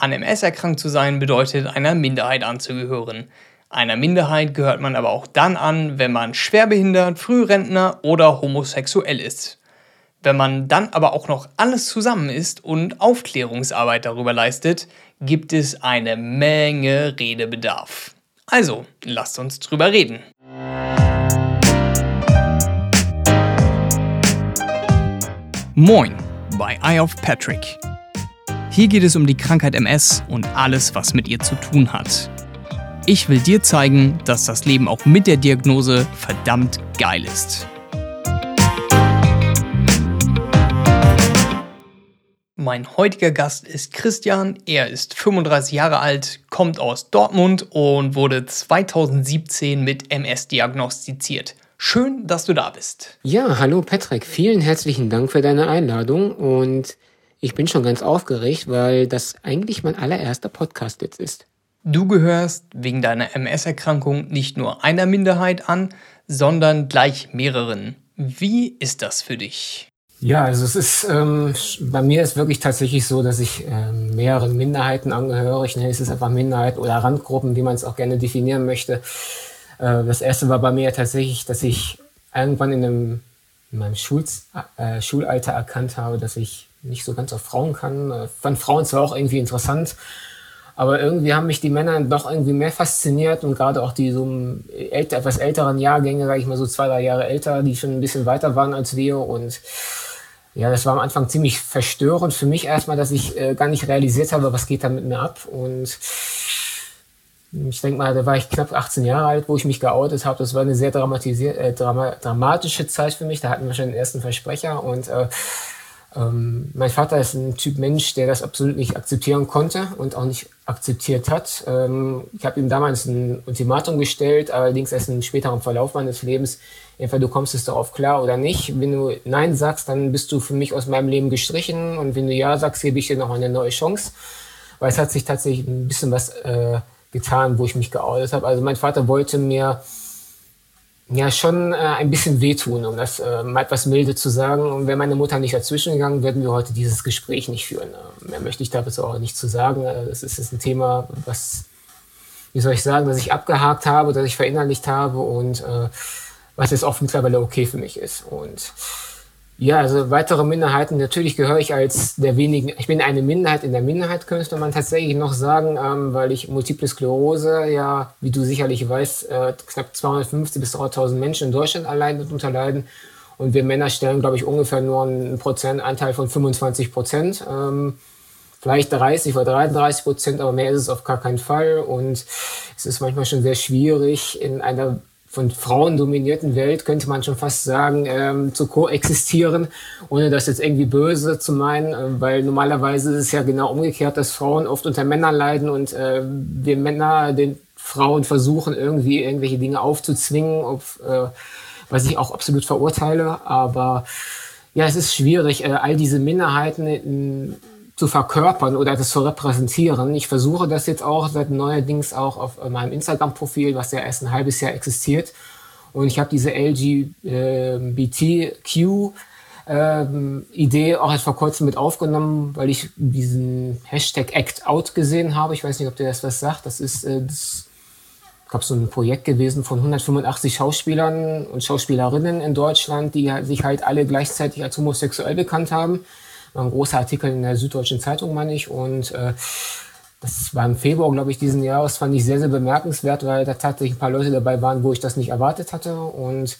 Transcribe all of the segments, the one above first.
An MS erkrankt zu sein bedeutet, einer Minderheit anzugehören. Einer Minderheit gehört man aber auch dann an, wenn man schwerbehindert, Frührentner oder homosexuell ist. Wenn man dann aber auch noch alles zusammen ist und Aufklärungsarbeit darüber leistet, gibt es eine Menge Redebedarf. Also, lasst uns drüber reden. Moin bei Eye of Patrick. Hier geht es um die Krankheit MS und alles, was mit ihr zu tun hat. Ich will dir zeigen, dass das Leben auch mit der Diagnose verdammt geil ist. Mein heutiger Gast ist Christian. Er ist 35 Jahre alt, kommt aus Dortmund und wurde 2017 mit MS diagnostiziert. Schön, dass du da bist. Ja, hallo Patrick. Vielen herzlichen Dank für deine Einladung und ich bin schon ganz aufgeregt, weil das eigentlich mein allererster Podcast jetzt ist. Du gehörst wegen deiner MS-Erkrankung nicht nur einer Minderheit an, sondern gleich mehreren. Wie ist das für dich? Ja, also es ist ähm, bei mir ist wirklich tatsächlich so, dass ich ähm, mehreren Minderheiten angehöre. Ich nenne es einfach Minderheiten oder Randgruppen, wie man es auch gerne definieren möchte. Äh, das erste war bei mir tatsächlich, dass ich irgendwann in, einem, in meinem Schulz, äh, Schulalter erkannt habe, dass ich nicht so ganz auf Frauen kann. Äh, fand Frauen zwar auch irgendwie interessant, aber irgendwie haben mich die Männer doch irgendwie mehr fasziniert und gerade auch die so älter, etwas älteren Jahrgänge, sage ich mal so zwei, drei Jahre älter, die schon ein bisschen weiter waren als wir und ja, das war am Anfang ziemlich verstörend für mich erstmal, dass ich äh, gar nicht realisiert habe, was geht da mit mir ab. Und ich denke mal, da war ich knapp 18 Jahre alt, wo ich mich geoutet habe. Das war eine sehr dramatisier äh, drama dramatische Zeit für mich. Da hatten wir schon den ersten Versprecher. Und äh, ähm, mein Vater ist ein Typ Mensch, der das absolut nicht akzeptieren konnte und auch nicht akzeptiert hat. Ähm, ich habe ihm damals ein Ultimatum gestellt, allerdings erst im späteren Verlauf meines Lebens Entweder du kommst es darauf klar oder nicht. Wenn du Nein sagst, dann bist du für mich aus meinem Leben gestrichen. Und wenn du Ja sagst, gebe ich dir noch eine neue Chance. Weil es hat sich tatsächlich ein bisschen was äh, getan, wo ich mich geoutet habe. Also mein Vater wollte mir ja schon äh, ein bisschen wehtun, um das äh, mal etwas milde zu sagen. Und wäre meine Mutter nicht dazwischen gegangen, würden wir heute dieses Gespräch nicht führen. Äh, mehr möchte ich dazu auch nicht zu sagen. Äh, das ist, ist ein Thema, was, wie soll ich sagen, dass ich abgehakt habe, dass ich verinnerlicht habe und äh, was jetzt auch mittlerweile okay für mich ist. Und ja, also weitere Minderheiten, natürlich gehöre ich als der wenigen, ich bin eine Minderheit in der Minderheit, könnte man tatsächlich noch sagen, ähm, weil ich Multiple Sklerose, ja, wie du sicherlich weißt, äh, knapp 250 bis 300.000 Menschen in Deutschland allein darunter leiden. Und wir Männer stellen, glaube ich, ungefähr nur einen Prozentanteil von 25 Prozent. Ähm, vielleicht 30 oder 33 Prozent, aber mehr ist es auf gar keinen Fall. Und es ist manchmal schon sehr schwierig, in einer von Frauen dominierten Welt, könnte man schon fast sagen, ähm, zu koexistieren, ohne das jetzt irgendwie böse zu meinen, äh, weil normalerweise ist es ja genau umgekehrt, dass Frauen oft unter Männern leiden und äh, wir Männer den Frauen versuchen, irgendwie irgendwelche Dinge aufzuzwingen, auf, äh, was ich auch absolut verurteile. Aber ja, es ist schwierig, äh, all diese Minderheiten in, zu verkörpern oder das zu repräsentieren. Ich versuche das jetzt auch seit neuerdings auch auf meinem Instagram-Profil, was ja erst ein halbes Jahr existiert. Und ich habe diese LGBTQ ähm, Idee auch erst vor kurzem mit aufgenommen, weil ich diesen Hashtag Act Out gesehen habe. Ich weiß nicht, ob der das was sagt. Das ist äh, das gab so ein Projekt gewesen von 185 Schauspielern und Schauspielerinnen in Deutschland, die sich halt alle gleichzeitig als homosexuell bekannt haben ein großer Artikel in der Süddeutschen Zeitung, meine ich. Und äh, das war im Februar, glaube ich, diesen Jahres, fand ich sehr, sehr bemerkenswert, weil da tatsächlich ein paar Leute dabei waren, wo ich das nicht erwartet hatte. Und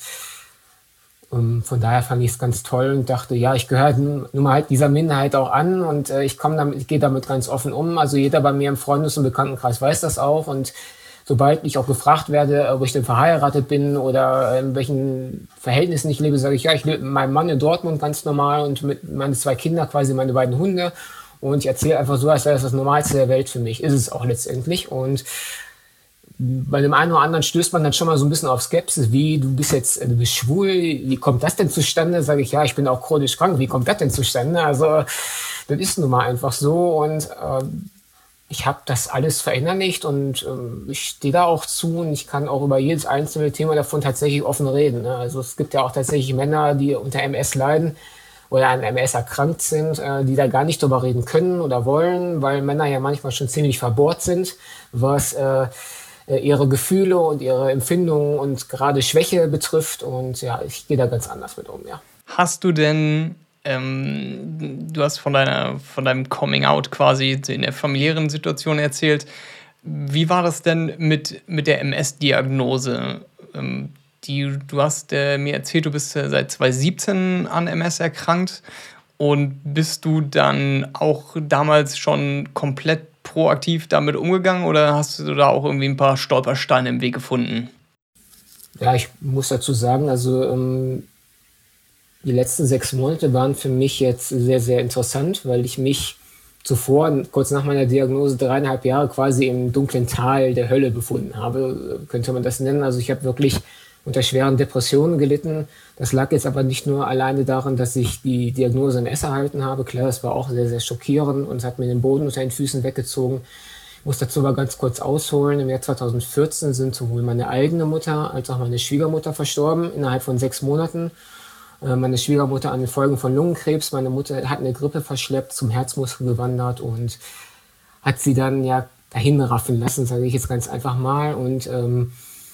ähm, von daher fand ich es ganz toll und dachte, ja, ich gehöre nun mal halt dieser Minderheit auch an und äh, ich komme damit, gehe damit ganz offen um. Also jeder bei mir im Freundes- und Bekanntenkreis weiß das auch und sobald ich auch gefragt werde, ob ich denn verheiratet bin oder in welchen Verhältnissen ich lebe, sage ich, ja, ich lebe mit meinem Mann in Dortmund ganz normal und mit meinen zwei Kindern, quasi meine beiden Hunde. Und ich erzähle einfach so, als wäre das das Normalste der Welt für mich. Ist es auch letztendlich. Und bei dem einen oder anderen stößt man dann schon mal so ein bisschen auf Skepsis, wie du bist jetzt, du bist schwul, wie kommt das denn zustande? Sage ich, ja, ich bin auch chronisch krank, wie kommt das denn zustande? Also das ist nun mal einfach so und äh, ich habe das alles verinnerlicht und ähm, ich stehe da auch zu und ich kann auch über jedes einzelne Thema davon tatsächlich offen reden. Ne? Also es gibt ja auch tatsächlich Männer, die unter MS leiden oder an MS erkrankt sind, äh, die da gar nicht drüber reden können oder wollen, weil Männer ja manchmal schon ziemlich verbohrt sind, was äh, äh, ihre Gefühle und ihre Empfindungen und gerade Schwäche betrifft. Und ja, ich gehe da ganz anders mit um, ja. Hast du denn, ähm, du hast von, deiner, von deinem Coming Out quasi in der familiären Situation erzählt. Wie war das denn mit, mit der MS-Diagnose? Ähm, die, du hast äh, mir erzählt, du bist äh, seit 2017 an MS erkrankt und bist du dann auch damals schon komplett proaktiv damit umgegangen oder hast du da auch irgendwie ein paar Stolpersteine im Weg gefunden? Ja, ich muss dazu sagen, also ähm, die letzten sechs Monate waren für mich jetzt sehr, sehr interessant, weil ich mich zuvor, kurz nach meiner Diagnose, dreieinhalb Jahre quasi im dunklen Tal der Hölle befunden habe, könnte man das nennen. Also ich habe wirklich unter schweren Depressionen gelitten. Das lag jetzt aber nicht nur alleine daran, dass ich die Diagnose in S erhalten habe. Klar, das war auch sehr, sehr schockierend und hat mir den Boden unter den Füßen weggezogen. Ich muss dazu aber ganz kurz ausholen. Im Jahr 2014 sind sowohl meine eigene Mutter als auch meine Schwiegermutter verstorben innerhalb von sechs Monaten. Äh, meine Schwiegermutter an den Folgen von Lungenkrebs. Meine Mutter hat eine Grippe verschleppt, zum Herzmuskel gewandert und hat sie dann ja dahin raffen lassen, sage ich jetzt ganz einfach mal. Und ähm,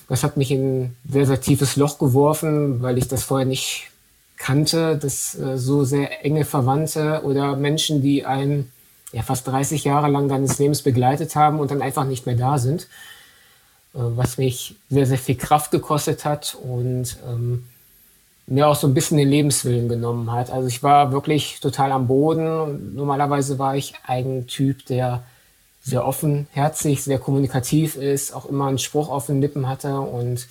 das hat mich in ein sehr, sehr tiefes Loch geworfen, weil ich das vorher nicht kannte, dass äh, so sehr enge Verwandte oder Menschen, die einen ja, fast 30 Jahre lang deines Lebens begleitet haben und dann einfach nicht mehr da sind, äh, was mich sehr, sehr viel Kraft gekostet hat und ähm, mir auch so ein bisschen den Lebenswillen genommen hat. Also ich war wirklich total am Boden. Normalerweise war ich ein Typ, der sehr offenherzig, sehr kommunikativ ist, auch immer einen Spruch auf den Lippen hatte und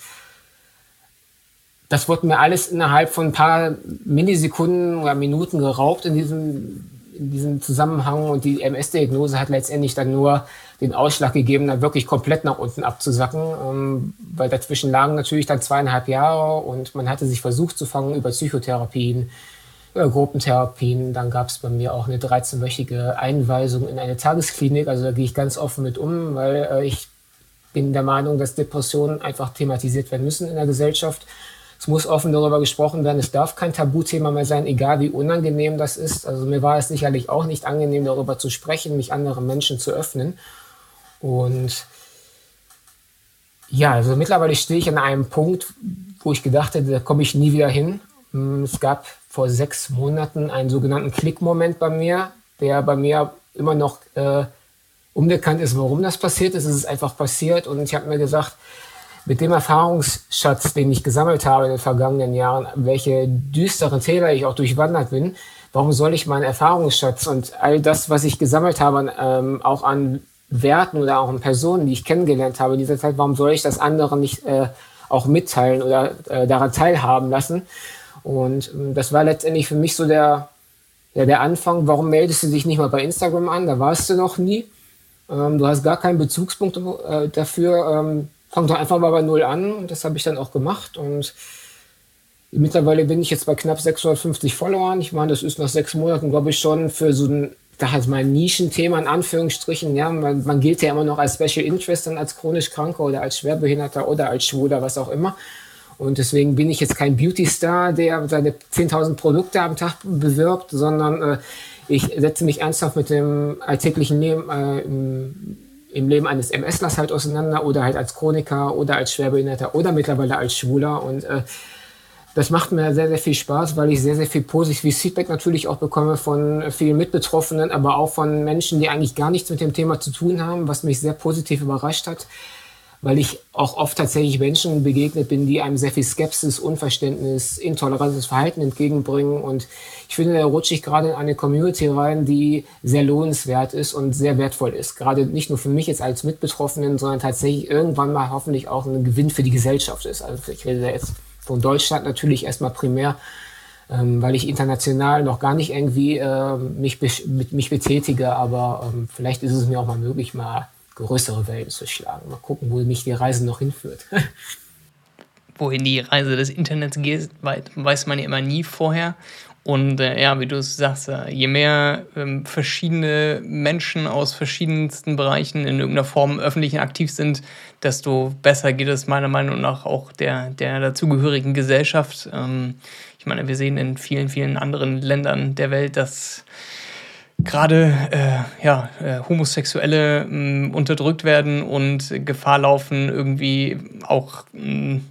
das wurde mir alles innerhalb von ein paar Millisekunden oder Minuten geraubt in diesem, in diesem Zusammenhang und die MS-Diagnose hat letztendlich dann nur den Ausschlag gegeben, dann wirklich komplett nach unten abzusacken, ähm, weil dazwischen lagen natürlich dann zweieinhalb Jahre und man hatte sich versucht zu fangen über Psychotherapien, äh, Gruppentherapien. Dann gab es bei mir auch eine 13-wöchige Einweisung in eine Tagesklinik. Also da gehe ich ganz offen mit um, weil äh, ich bin der Meinung, dass Depressionen einfach thematisiert werden müssen in der Gesellschaft. Es muss offen darüber gesprochen werden. Es darf kein Tabuthema mehr sein, egal wie unangenehm das ist. Also mir war es sicherlich auch nicht angenehm, darüber zu sprechen, mich anderen Menschen zu öffnen. Und ja, also mittlerweile stehe ich an einem Punkt, wo ich gedacht hätte, da komme ich nie wieder hin. Hm, es gab vor sechs Monaten einen sogenannten Klickmoment bei mir, der bei mir immer noch äh, unbekannt ist, warum das passiert ist. Es ist einfach passiert und ich habe mir gesagt, mit dem Erfahrungsschatz, den ich gesammelt habe in den vergangenen Jahren, welche düsteren Täler ich auch durchwandert bin, warum soll ich meinen Erfahrungsschatz und all das, was ich gesammelt habe, ähm, auch an Werten oder auch an Personen, die ich kennengelernt habe in dieser Zeit, warum soll ich das anderen nicht äh, auch mitteilen oder äh, daran teilhaben lassen? Und ähm, das war letztendlich für mich so der, ja, der Anfang. Warum meldest du dich nicht mal bei Instagram an? Da warst du noch nie. Ähm, du hast gar keinen Bezugspunkt äh, dafür. Ähm, fang doch einfach mal bei Null an. Und das habe ich dann auch gemacht. Und mittlerweile bin ich jetzt bei knapp 650 Followern. Ich meine, das ist nach sechs Monaten, glaube ich, schon für so ein, da hat mal ein Nischenthema in Anführungsstrichen. Ja, man, man gilt ja immer noch als Special Interest dann als chronisch Kranker oder als Schwerbehinderter oder als Schwuler, was auch immer. Und deswegen bin ich jetzt kein Beauty-Star, der seine 10.000 Produkte am Tag bewirbt, sondern äh, ich setze mich ernsthaft mit dem alltäglichen Leben, äh, im, im, Leben eines MSlers halt auseinander oder halt als Chroniker oder als Schwerbehinderter oder mittlerweile als Schwuler. Und äh, das macht mir sehr, sehr viel Spaß, weil ich sehr, sehr viel positives Feedback natürlich auch bekomme von vielen Mitbetroffenen, aber auch von Menschen, die eigentlich gar nichts mit dem Thema zu tun haben, was mich sehr positiv überrascht hat weil ich auch oft tatsächlich Menschen begegnet bin, die einem sehr viel Skepsis, Unverständnis, intolerantes Verhalten entgegenbringen. Und ich finde, da rutsche ich gerade in eine Community rein, die sehr lohnenswert ist und sehr wertvoll ist. Gerade nicht nur für mich jetzt als Mitbetroffenen, sondern tatsächlich irgendwann mal hoffentlich auch ein Gewinn für die Gesellschaft ist. Also ich rede jetzt von Deutschland natürlich erstmal primär, ähm, weil ich international noch gar nicht irgendwie äh, mich, mit, mich betätige, aber ähm, vielleicht ist es mir auch mal möglich, mal größere Wellen zu schlagen. Mal gucken, wo mich die Reise noch hinführt. Wohin die Reise des Internets geht, weiß man ja immer nie vorher. Und äh, ja, wie du es sagst, äh, je mehr ähm, verschiedene Menschen aus verschiedensten Bereichen in irgendeiner Form öffentlich aktiv sind, desto besser geht es meiner Meinung nach auch der, der dazugehörigen Gesellschaft. Ähm, Ich meine, wir sehen in vielen, vielen anderen Ländern der Welt, dass gerade äh, ja, äh, Homosexuelle mh, mm, unterdrückt werden und Gefahr laufen, irgendwie auch mh, mm,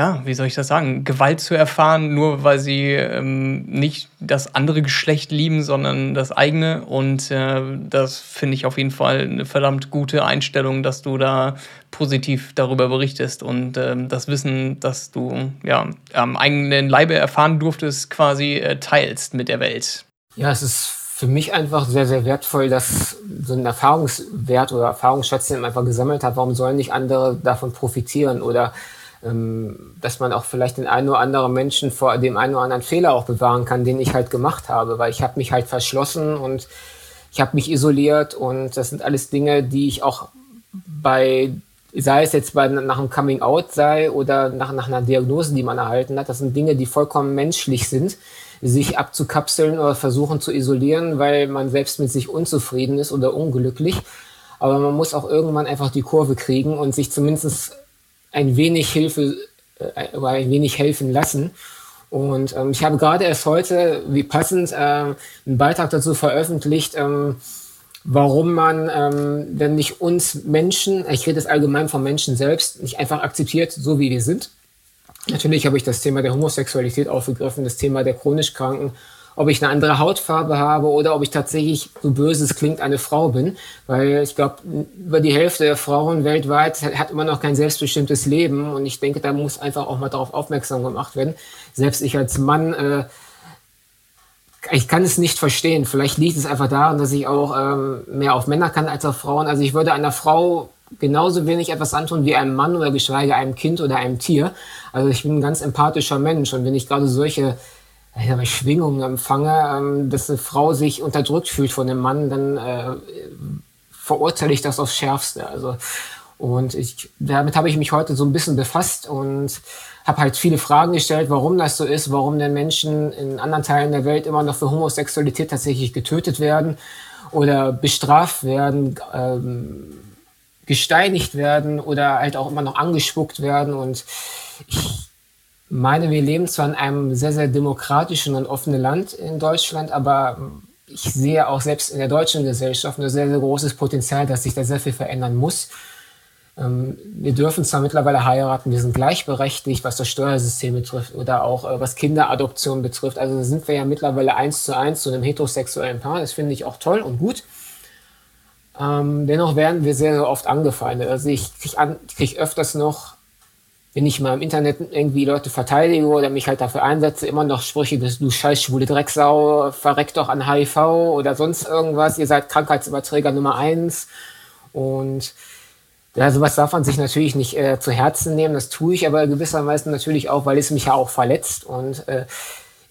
ja, wie soll ich das sagen, Gewalt zu erfahren, nur weil sie ähm, nicht das andere Geschlecht lieben, sondern das eigene. Und äh, das finde ich auf jeden Fall eine verdammt gute Einstellung, dass du da positiv darüber berichtest und ähm, das Wissen, das du ja am eigenen Leibe erfahren durftest, quasi äh, teilst mit der Welt. Ja, es ist für mich einfach sehr, sehr wertvoll, dass so ein Erfahrungswert oder Erfahrungsschatz, den man einfach gesammelt hat, warum sollen nicht andere davon profitieren oder dass man auch vielleicht den einen oder anderen Menschen vor dem einen oder anderen Fehler auch bewahren kann, den ich halt gemacht habe, weil ich habe mich halt verschlossen und ich habe mich isoliert. Und das sind alles Dinge, die ich auch bei, sei es jetzt bei, nach einem Coming Out sei oder nach, nach einer Diagnose, die man erhalten hat, das sind Dinge, die vollkommen menschlich sind, sich abzukapseln oder versuchen zu isolieren, weil man selbst mit sich unzufrieden ist oder unglücklich. Aber man muss auch irgendwann einfach die Kurve kriegen und sich zumindest ein wenig Hilfe äh, ein wenig helfen lassen. Und ähm, ich habe gerade erst heute, wie passend, äh, einen Beitrag dazu veröffentlicht, ähm, warum man ähm, denn nicht uns Menschen, ich rede jetzt allgemein vom Menschen selbst, nicht einfach akzeptiert, so wie wir sind. Natürlich habe ich das Thema der Homosexualität aufgegriffen, das Thema der chronisch Kranken ob ich eine andere Hautfarbe habe oder ob ich tatsächlich, so böse es klingt, eine Frau bin. Weil ich glaube, über die Hälfte der Frauen weltweit hat immer noch kein selbstbestimmtes Leben. Und ich denke, da muss einfach auch mal darauf aufmerksam gemacht werden. Selbst ich als Mann, äh, ich kann es nicht verstehen. Vielleicht liegt es einfach daran, dass ich auch ähm, mehr auf Männer kann als auf Frauen. Also ich würde einer Frau genauso wenig etwas antun wie einem Mann oder geschweige einem Kind oder einem Tier. Also ich bin ein ganz empathischer Mensch und wenn ich gerade solche ja, Schwingungen empfange, ähm, dass eine Frau sich unterdrückt fühlt von einem Mann, dann äh, verurteile ich das aufs Schärfste. Also und ich, damit habe ich mich heute so ein bisschen befasst und habe halt viele Fragen gestellt, warum das so ist, warum denn Menschen in anderen Teilen der Welt immer noch für Homosexualität tatsächlich getötet werden oder bestraft werden, ähm, gesteinigt werden oder halt auch immer noch angespuckt werden. Und ich meine, wir leben zwar in einem sehr, sehr demokratischen und offenen Land in Deutschland, aber ich sehe auch selbst in der deutschen Gesellschaft ein sehr, sehr großes Potenzial, dass sich da sehr viel verändern muss. Ähm, wir dürfen zwar mittlerweile heiraten, wir sind gleichberechtigt, was das Steuersystem betrifft oder auch äh, was Kinderadoption betrifft. Also sind wir ja mittlerweile eins zu eins zu einem heterosexuellen Paar. Das finde ich auch toll und gut. Ähm, dennoch werden wir sehr, sehr oft angefeindet. Also ich kriege krieg öfters noch wenn ich mal im Internet irgendwie Leute verteidige oder mich halt dafür einsetze, immer noch Sprüche, du scheiß schwule Drecksau, verreckt doch an HIV oder sonst irgendwas, ihr seid Krankheitsüberträger Nummer eins. Und ja, sowas darf man sich natürlich nicht äh, zu Herzen nehmen, das tue ich aber gewissermaßen natürlich auch, weil es mich ja auch verletzt. Und äh,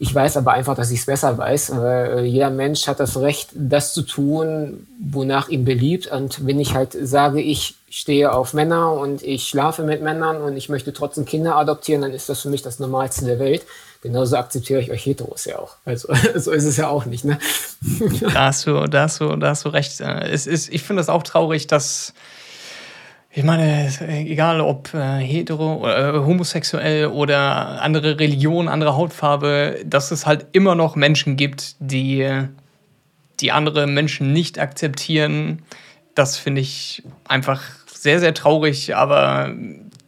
ich weiß aber einfach, dass ich es besser weiß. Weil äh, jeder Mensch hat das Recht, das zu tun, wonach ihm beliebt. Und wenn ich halt sage, ich stehe auf Männer und ich schlafe mit Männern und ich möchte trotzdem Kinder adoptieren, dann ist das für mich das Normalste der Welt. Genauso akzeptiere ich euch Heteros ja auch. Also so ist es ja auch nicht. Ne? da, hast du, da, hast du, da hast du recht. Es ist, ich finde es auch traurig, dass ich meine, egal ob äh, hetero äh, homosexuell oder andere Religion, andere Hautfarbe, dass es halt immer noch Menschen gibt, die, die andere Menschen nicht akzeptieren. Das finde ich einfach sehr, sehr traurig, aber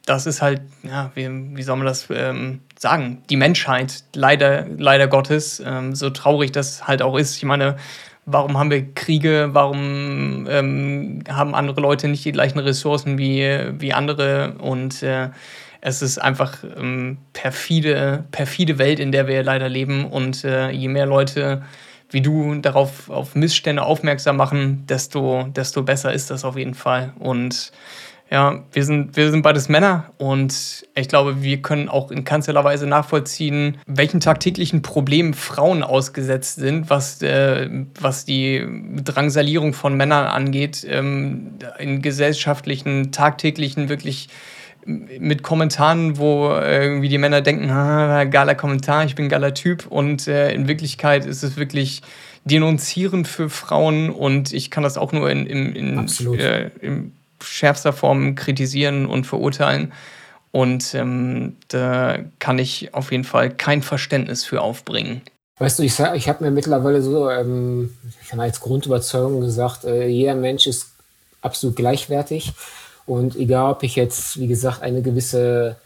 das ist halt, ja, wie, wie soll man das ähm, sagen? Die Menschheit, leider, leider Gottes, ähm, so traurig das halt auch ist. Ich meine, warum haben wir Kriege, warum ähm, haben andere Leute nicht die gleichen Ressourcen wie, wie andere? Und äh, es ist einfach ähm, perfide, perfide Welt, in der wir leider leben. Und äh, je mehr Leute wie du darauf auf Missstände aufmerksam machen, desto, desto besser ist das auf jeden Fall. Und ja, wir sind, wir sind beides Männer und ich glaube, wir können auch in keinster Weise nachvollziehen, welchen tagtäglichen Problemen Frauen ausgesetzt sind, was, äh, was die Drangsalierung von Männern angeht, ähm, in gesellschaftlichen, tagtäglichen, wirklich mit Kommentaren, wo irgendwie die Männer denken, ah, geiler Kommentar, ich bin ein geiler Typ. Und äh, in Wirklichkeit ist es wirklich denunzierend für Frauen und ich kann das auch nur in, in, in, äh, im schärfster Form kritisieren und verurteilen. Und ähm, da kann ich auf jeden Fall kein Verständnis für aufbringen. Weißt du, ich, ich habe mir mittlerweile so, ähm, ich als Grundüberzeugung gesagt, äh, jeder Mensch ist absolut gleichwertig. Und egal, ob ich jetzt, wie gesagt, eine gewisse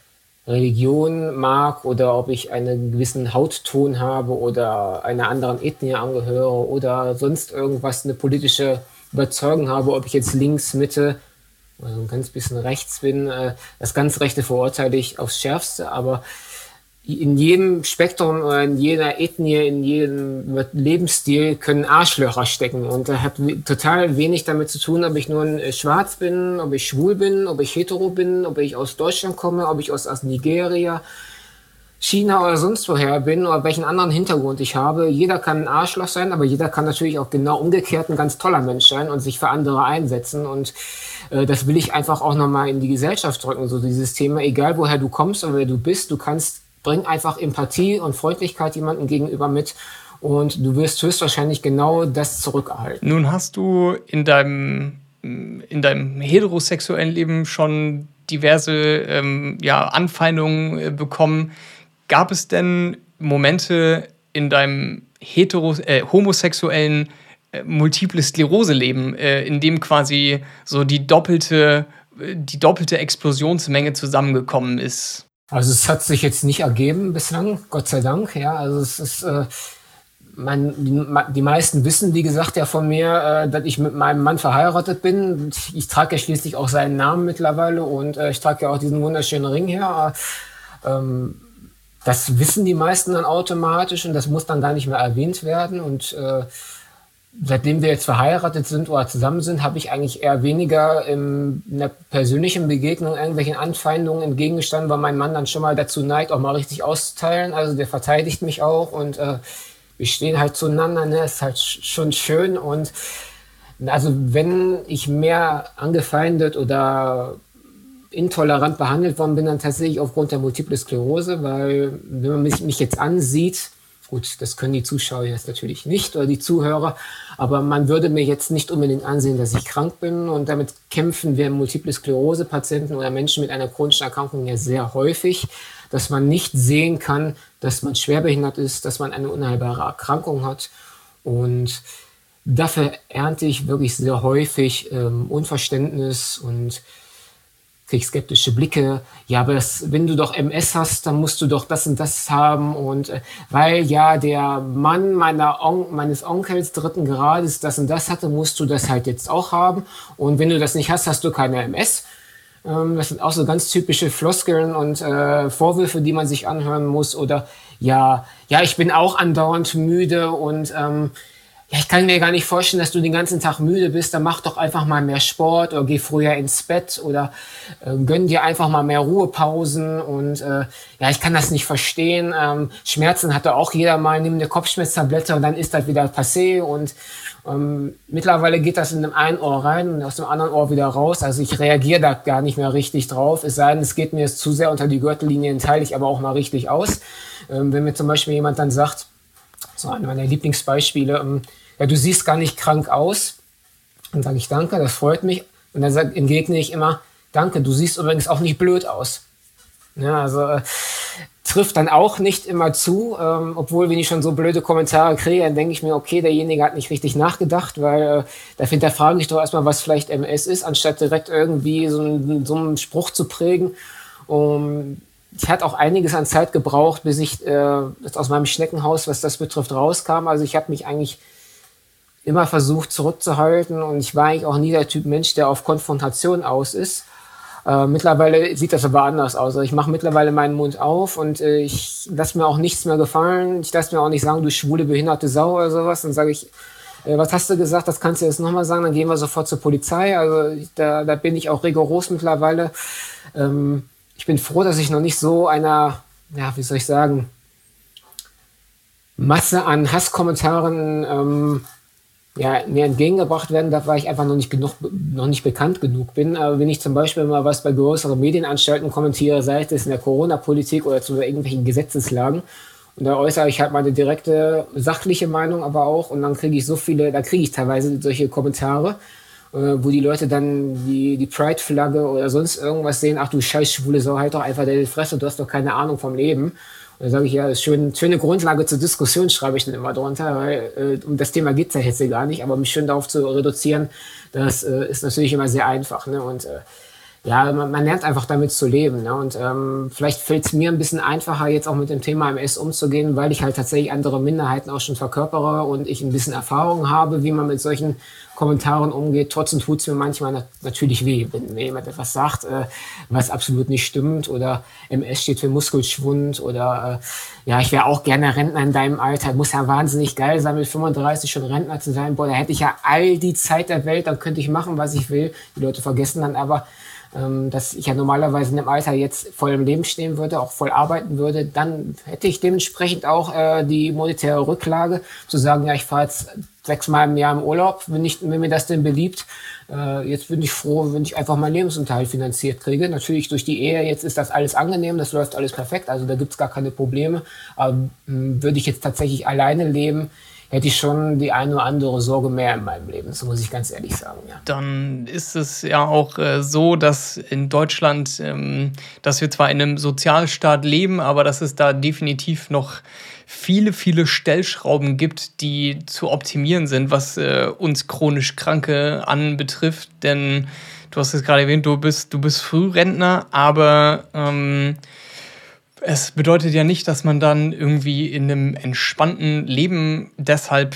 Religion mag oder ob ich einen gewissen Hautton habe oder einer anderen Ethnie angehöre oder sonst irgendwas, eine politische Überzeugung habe, ob ich jetzt links, Mitte oder so ein ganz bisschen rechts bin. Äh, das ganz Rechte verurteile ich aufs Schärfste, aber in jedem Spektrum oder in jeder Ethnie, in jedem Lebensstil können Arschlöcher stecken. Und das hat total wenig damit zu tun, ob ich nun äh, schwarz bin, ob ich schwul bin, ob ich hetero bin, ob ich aus Deutschland komme, ob ich aus, aus Nigeria, China oder sonst woher bin oder welchen anderen Hintergrund ich habe. Jeder kann ein Arschloch sein, aber jeder kann natürlich auch genau umgekehrt ein ganz toller Mensch sein und sich für andere einsetzen. Und das will ich einfach auch nochmal in die Gesellschaft drücken, so dieses Thema, egal woher du kommst oder wer du bist, du kannst bring einfach Empathie und Freundlichkeit jemandem gegenüber mit und du wirst höchstwahrscheinlich genau das zurückerhalten. Nun hast du in deinem, in deinem heterosexuellen Leben schon diverse ähm, ja, Anfeindungen äh, bekommen. Gab es denn Momente in deinem hetero äh, homosexuellen äh, multiple Sklerose-Leben, äh, in dem quasi so die doppelte, äh, die doppelte Explosionsmenge zusammengekommen ist? Also es hat sich jetzt nicht ergeben bislang, Gott sei Dank. Ja, also es ist, äh, mein, die, die, meisten wissen, wie gesagt, ja von mir, äh, dass ich mit meinem Mann verheiratet bin. Ich trage ja schließlich auch seinen Namen mittlerweile und äh, ich trage ja auch diesen wunderschönen Ring her. Ähm, das wissen die meisten dann automatisch und das muss dann gar nicht mehr erwähnt werden. Und äh, seitdem wir jetzt verheiratet sind oder zusammen sind, habe ich eigentlich eher weniger in einer persönlichen Begegnung irgendwelchen Anfeindungen entgegengestanden, weil mein Mann dann schon mal dazu neigt, auch mal richtig auszuteilen. Also der verteidigt mich auch und äh, wir stehen halt zueinander. Ne? Ist halt schon schön und also wenn ich mehr angefeindet oder intolerant behandelt worden bin, dann tatsächlich aufgrund der Multiple Sklerose, weil wenn man mich jetzt ansieht, Gut, das können die Zuschauer jetzt natürlich nicht oder die Zuhörer, aber man würde mir jetzt nicht unbedingt ansehen, dass ich krank bin und damit kämpfen wir Multiple Sklerose-Patienten oder Menschen mit einer chronischen Erkrankung ja sehr häufig, dass man nicht sehen kann, dass man schwerbehindert ist, dass man eine unheilbare Erkrankung hat. Und dafür ernte ich wirklich sehr häufig ähm, Unverständnis und krieg skeptische Blicke. Ja, aber das, wenn du doch MS hast, dann musst du doch das und das haben. Und äh, weil ja der Mann meiner On meines Onkels dritten Grades das und das hatte, musst du das halt jetzt auch haben. Und wenn du das nicht hast, hast du keine MS. Ähm, das sind auch so ganz typische Floskeln und äh, Vorwürfe, die man sich anhören muss. Oder ja, ja, ich bin auch andauernd müde und ähm, ja, ich kann mir gar nicht vorstellen, dass du den ganzen Tag müde bist, dann mach doch einfach mal mehr Sport oder geh früher ins Bett oder äh, gönn dir einfach mal mehr Ruhepausen und äh, ja, ich kann das nicht verstehen. Ähm, Schmerzen hatte auch jeder mal, nimm eine Kopfschmerztablette und dann ist das wieder passé und ähm, mittlerweile geht das in dem einen Ohr rein und aus dem anderen Ohr wieder raus. Also ich reagiere da gar nicht mehr richtig drauf. Es sei denn, es geht mir jetzt zu sehr unter die Gürtellinie, teile ich aber auch mal richtig aus. Ähm, wenn mir zum Beispiel jemand dann sagt, so einer meiner Lieblingsbeispiele. Ähm, ja, du siehst gar nicht krank aus. Dann sage ich danke, das freut mich. Und dann sag, entgegne ich immer, danke, du siehst übrigens auch nicht blöd aus. Ja, also äh, trifft dann auch nicht immer zu, ähm, obwohl, wenn ich schon so blöde Kommentare kriege, dann denke ich mir, okay, derjenige hat nicht richtig nachgedacht, weil äh, da hinterfrage ich doch erstmal, was vielleicht MS ist, anstatt direkt irgendwie so, einen, so einen Spruch zu prägen. Um, ich hatte auch einiges an Zeit gebraucht, bis ich äh, aus meinem Schneckenhaus, was das betrifft, rauskam. Also ich habe mich eigentlich immer versucht zurückzuhalten und ich war eigentlich auch nie der Typ Mensch, der auf Konfrontation aus ist. Äh, mittlerweile sieht das aber anders aus. Also ich mache mittlerweile meinen Mund auf und äh, ich lasse mir auch nichts mehr gefallen. Ich lasse mir auch nicht sagen, du schwule, behinderte Sau oder sowas. Dann sage ich, äh, was hast du gesagt? Das kannst du jetzt nochmal sagen. Dann gehen wir sofort zur Polizei. Also da, da bin ich auch rigoros mittlerweile. Ähm, ich bin froh, dass ich noch nicht so einer, ja, wie soll ich sagen, Masse an Hasskommentaren ähm, ja, mir entgegengebracht werden darf, weil ich einfach noch nicht genug, noch nicht bekannt genug bin. Aber wenn ich zum Beispiel mal was bei größeren Medienanstalten kommentiere, sei es in der Corona-Politik oder zu irgendwelchen Gesetzeslagen, und da äußere ich halt meine direkte sachliche Meinung aber auch, und dann kriege ich so viele, da kriege ich teilweise solche Kommentare. Wo die Leute dann die, die Pride-Flagge oder sonst irgendwas sehen, ach du scheiß schwule Sau, halt doch einfach deine Fresse, du hast doch keine Ahnung vom Leben. Und dann sage ich, ja, schön, schöne Grundlage zur Diskussion, schreibe ich dann immer drunter, weil äh, um das Thema geht es ja jetzt gar nicht, aber mich schön darauf zu reduzieren, das äh, ist natürlich immer sehr einfach. Ne? Und äh, ja, man, man, lernt einfach damit zu leben. Ne? Und ähm, vielleicht fällt es mir ein bisschen einfacher, jetzt auch mit dem Thema MS umzugehen, weil ich halt tatsächlich andere Minderheiten auch schon verkörpere und ich ein bisschen Erfahrung habe, wie man mit solchen Kommentaren umgeht. Trotzdem tut es mir manchmal nat natürlich weh, wenn mir jemand etwas sagt, äh, was absolut nicht stimmt oder MS steht für Muskelschwund oder äh, ja, ich wäre auch gerne Rentner in deinem Alter. Muss ja wahnsinnig geil sein, mit 35 schon Rentner zu sein. Boah, da hätte ich ja all die Zeit der Welt, dann könnte ich machen, was ich will. Die Leute vergessen dann aber, ähm, dass ich ja normalerweise in dem Alter jetzt voll im Leben stehen würde, auch voll arbeiten würde, dann hätte ich dementsprechend auch äh, die monetäre Rücklage, zu sagen, ja, ich fahre jetzt sechsmal im Jahr im Urlaub, wenn, ich, wenn mir das denn beliebt. Äh, jetzt bin ich froh, wenn ich einfach meinen Lebensunterhalt finanziert kriege. Natürlich durch die Ehe, jetzt ist das alles angenehm, das läuft alles perfekt, also da gibt's gar keine Probleme. Aber mh, hm, würde ich jetzt tatsächlich alleine leben, hätte ich schon die eine oder andere Sorge mehr in meinem Leben. Das muss ich ganz ehrlich sagen. Ja. Dann ist es ja auch äh, so, dass in Deutschland, ähm, dass wir zwar in einem Sozialstaat leben, aber dass es da definitiv noch viele, viele Stellschrauben gibt, die zu optimieren sind, was äh, uns chronisch Kranke anbetrifft. Denn du hast es gerade erwähnt, du bist, du bist Frührentner, aber ähm, es bedeutet ja nicht, dass man dann irgendwie in einem entspannten Leben deshalb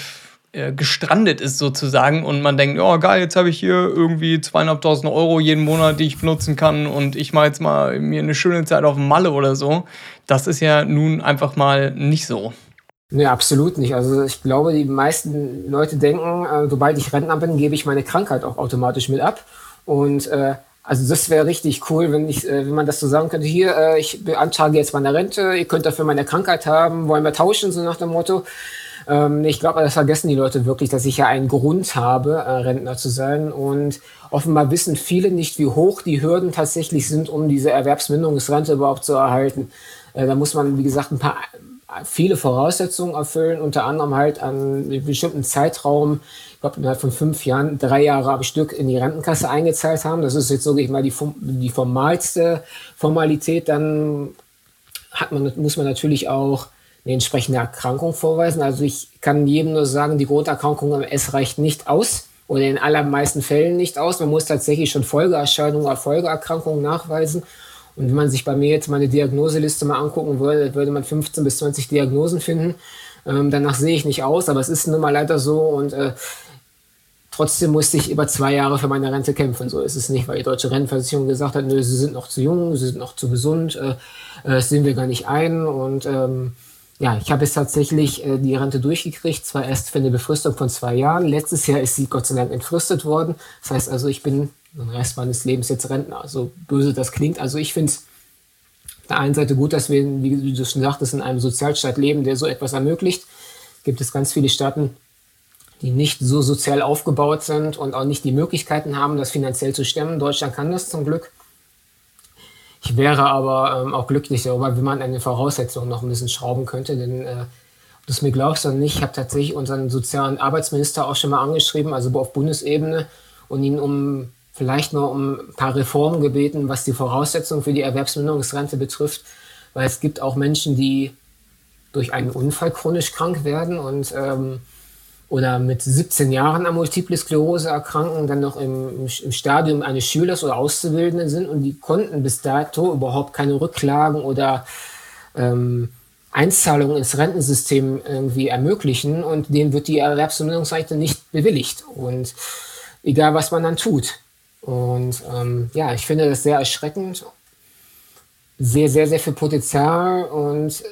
äh, gestrandet ist sozusagen und man denkt, oh geil, jetzt habe ich hier irgendwie zweieinhalbtausend Euro jeden Monat, die ich benutzen kann und ich mache jetzt mal mir eine schöne Zeit auf dem Malle oder so. Das ist ja nun einfach mal nicht so. Nee, absolut nicht. Also ich glaube, die meisten Leute denken, äh, sobald ich Rentner bin, gebe ich meine Krankheit auch automatisch mit ab. Und äh, also das wäre richtig cool, wenn ich, äh, wenn man das so sagen könnte. Hier, äh, ich beantrage jetzt meine Rente, ihr könnt dafür meine Krankheit haben, wollen wir tauschen, so nach dem Motto. Ähm, ich glaube, das vergessen die Leute wirklich, dass ich ja einen Grund habe, äh, Rentner zu sein. Und offenbar wissen viele nicht, wie hoch die Hürden tatsächlich sind, um diese Erwerbsminderungsrente überhaupt zu erhalten. Da muss man, wie gesagt, ein paar viele Voraussetzungen erfüllen, unter anderem halt an einem bestimmten Zeitraum, ich glaube innerhalb von fünf Jahren, drei Jahre am Stück in die Rentenkasse eingezahlt haben. Das ist jetzt wirklich mal die, die formalste Formalität. Dann hat man, muss man natürlich auch eine entsprechende Erkrankung vorweisen. Also ich kann jedem nur sagen, die Grunderkrankung MS reicht nicht aus oder in allermeisten Fällen nicht aus. Man muss tatsächlich schon Folgeerscheinungen oder Folgeerkrankungen nachweisen. Und wenn man sich bei mir jetzt meine Diagnoseliste mal angucken würde, würde man 15 bis 20 Diagnosen finden. Ähm, danach sehe ich nicht aus, aber es ist nun mal leider so und äh, trotzdem musste ich über zwei Jahre für meine Rente kämpfen. So ist es nicht, weil die deutsche Rentenversicherung gesagt hat, nö, sie sind noch zu jung, sie sind noch zu gesund, äh, äh das sehen wir gar nicht ein und ähm, ja, ich habe jetzt tatsächlich äh, die Rente durchgekriegt, zwar erst für eine Befristung von zwei Jahren. Letztes Jahr ist sie Gott sei Dank entfristet worden. Das heißt also, ich bin den Rest meines Lebens jetzt Rentner. So böse das klingt. Also ich finde es auf der einen Seite gut, dass wir, wie du schon sagtest, in einem Sozialstaat leben, der so etwas ermöglicht. Gibt es ganz viele Staaten, die nicht so sozial aufgebaut sind und auch nicht die Möglichkeiten haben, das finanziell zu stemmen. Deutschland kann das zum Glück. Ich wäre aber ähm, auch glücklich darüber, wenn man an den Voraussetzungen noch ein bisschen schrauben könnte, denn äh, ob du es mir glaubst oder nicht, ich habe tatsächlich unseren sozialen Arbeitsminister auch schon mal angeschrieben, also auf Bundesebene, und ihn um vielleicht nur um ein paar Reformen gebeten, was die Voraussetzungen für die Erwerbsminderungsrente betrifft, weil es gibt auch Menschen, die durch einen Unfall chronisch krank werden und ähm, oder mit 17 Jahren an Multiple Sklerose erkranken, dann noch im, im Stadium eines Schülers oder Auszubildenden sind und die konnten bis dato überhaupt keine Rücklagen oder ähm, Einzahlungen ins Rentensystem irgendwie ermöglichen und denen wird die Erwerbsminderungsrente nicht bewilligt. Und egal was man dann tut. Und ähm, ja, ich finde das sehr erschreckend. Sehr, sehr, sehr viel Potenzial. Und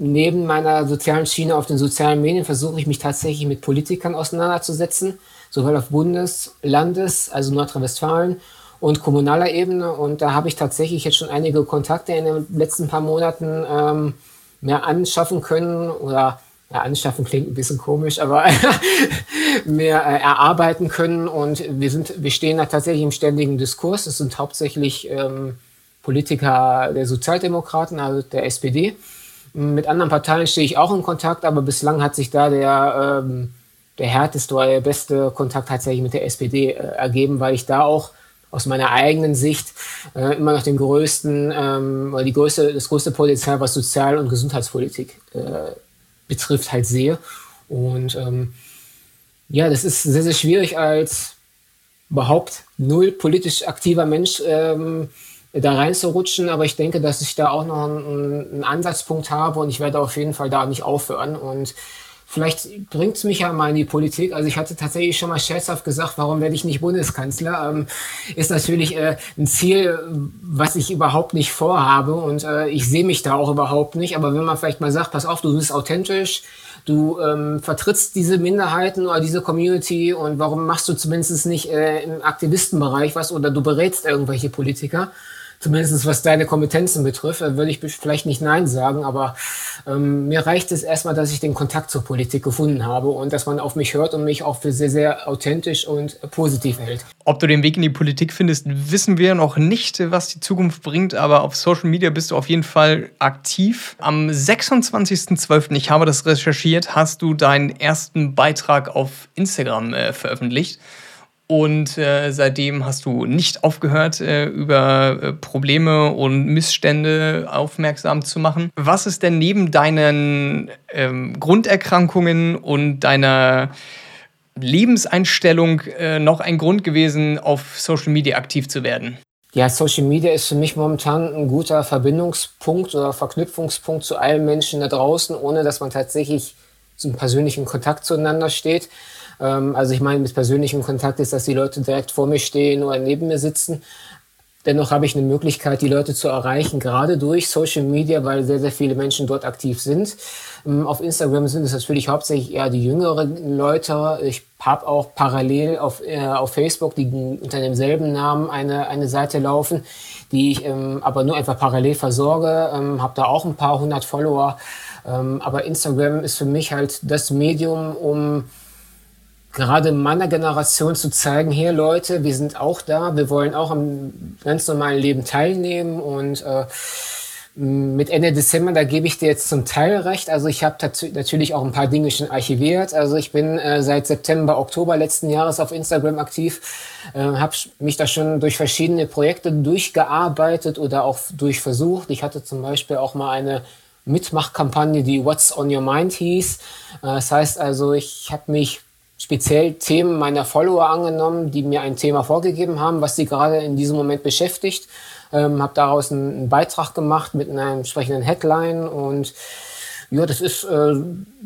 neben meiner sozialen Schiene auf den sozialen Medien versuche ich mich tatsächlich mit Politikern auseinanderzusetzen, sowohl auf Bundes-, Landes-, also Nordrhein-Westfalen und kommunaler Ebene. Und da habe ich tatsächlich jetzt schon einige Kontakte in den letzten paar Monaten ähm, mehr anschaffen können oder ja, anschaffen klingt ein bisschen komisch, aber mehr äh, erarbeiten können. Und wir sind, wir stehen da tatsächlich im ständigen Diskurs. Es sind hauptsächlich ähm, Politiker der Sozialdemokraten, also der SPD. Mit anderen Parteien stehe ich auch in Kontakt, aber bislang hat sich da der, ähm, der härteste oder der beste Kontakt tatsächlich mit der SPD äh, ergeben, weil ich da auch aus meiner eigenen Sicht äh, immer noch den größten, ähm, die größte, das größte Potenzial, was Sozial- und Gesundheitspolitik äh, betrifft, halt sehe. Und ähm, ja, das ist sehr, sehr schwierig als überhaupt null politisch aktiver Mensch ähm, da reinzurutschen, aber ich denke, dass ich da auch noch einen, einen Ansatzpunkt habe und ich werde auf jeden Fall da nicht aufhören und Vielleicht bringt es mich ja mal in die Politik. Also ich hatte tatsächlich schon mal scherzhaft gesagt, warum werde ich nicht Bundeskanzler? Ähm, ist natürlich äh, ein Ziel, was ich überhaupt nicht vorhabe und äh, ich sehe mich da auch überhaupt nicht. Aber wenn man vielleicht mal sagt, pass auf, du bist authentisch, du ähm, vertrittst diese Minderheiten oder diese Community und warum machst du zumindest nicht äh, im Aktivistenbereich was oder du berätst irgendwelche Politiker? Zumindest was deine Kompetenzen betrifft, äh, würde ich vielleicht nicht Nein sagen, aber ähm, mir reicht es erstmal, dass ich den Kontakt zur Politik gefunden habe und dass man auf mich hört und mich auch für sehr, sehr authentisch und positiv hält. Ob du den Weg in die Politik findest, wissen wir noch nicht, was die Zukunft bringt, aber auf Social Media bist du auf jeden Fall aktiv. Am 26.12., ich habe das recherchiert, hast du deinen ersten Beitrag auf Instagram äh, veröffentlicht. Und äh, seitdem hast du nicht aufgehört, äh, über äh, Probleme und Missstände aufmerksam zu machen. Was ist denn neben deinen ähm, Grunderkrankungen und deiner Lebenseinstellung äh, noch ein Grund gewesen, auf Social Media aktiv zu werden? Ja, Social Media ist für mich momentan ein guter Verbindungspunkt oder Verknüpfungspunkt zu allen Menschen da draußen, ohne dass man tatsächlich zum persönlichen Kontakt zueinander steht. Ähm, also ich meine, mit persönlichem Kontakt ist, dass die Leute direkt vor mir stehen oder neben mir sitzen. Dennoch habe ich eine Möglichkeit, die Leute zu erreichen, gerade durch Social Media, weil sehr, sehr viele Menschen dort aktiv sind. Ähm, auf Instagram sind es natürlich hauptsächlich eher die jüngeren Leute. Ich habe auch parallel auf, äh, auf Facebook, die unter demselben Namen eine, eine Seite laufen, die ich ähm, aber nur einfach parallel versorge. Ähm, habe da auch ein paar hundert Follower. Ähm, aber Instagram ist für mich halt das Medium, um gerade meiner Generation zu zeigen, hier Leute, wir sind auch da, wir wollen auch am ganz normalen Leben teilnehmen und äh, mit Ende Dezember, da gebe ich dir jetzt zum Teil recht. Also ich habe natürlich auch ein paar Dinge schon archiviert. Also ich bin äh, seit September, Oktober letzten Jahres auf Instagram aktiv, äh, habe mich da schon durch verschiedene Projekte durchgearbeitet oder auch durchversucht. Ich hatte zum Beispiel auch mal eine Mitmachkampagne, die What's on Your Mind hieß. Äh, das heißt also, ich habe mich speziell Themen meiner Follower angenommen, die mir ein Thema vorgegeben haben, was sie gerade in diesem Moment beschäftigt. Ähm, habe daraus einen, einen, Beitrag gemacht mit einer entsprechenden Headline und ja, das ist äh,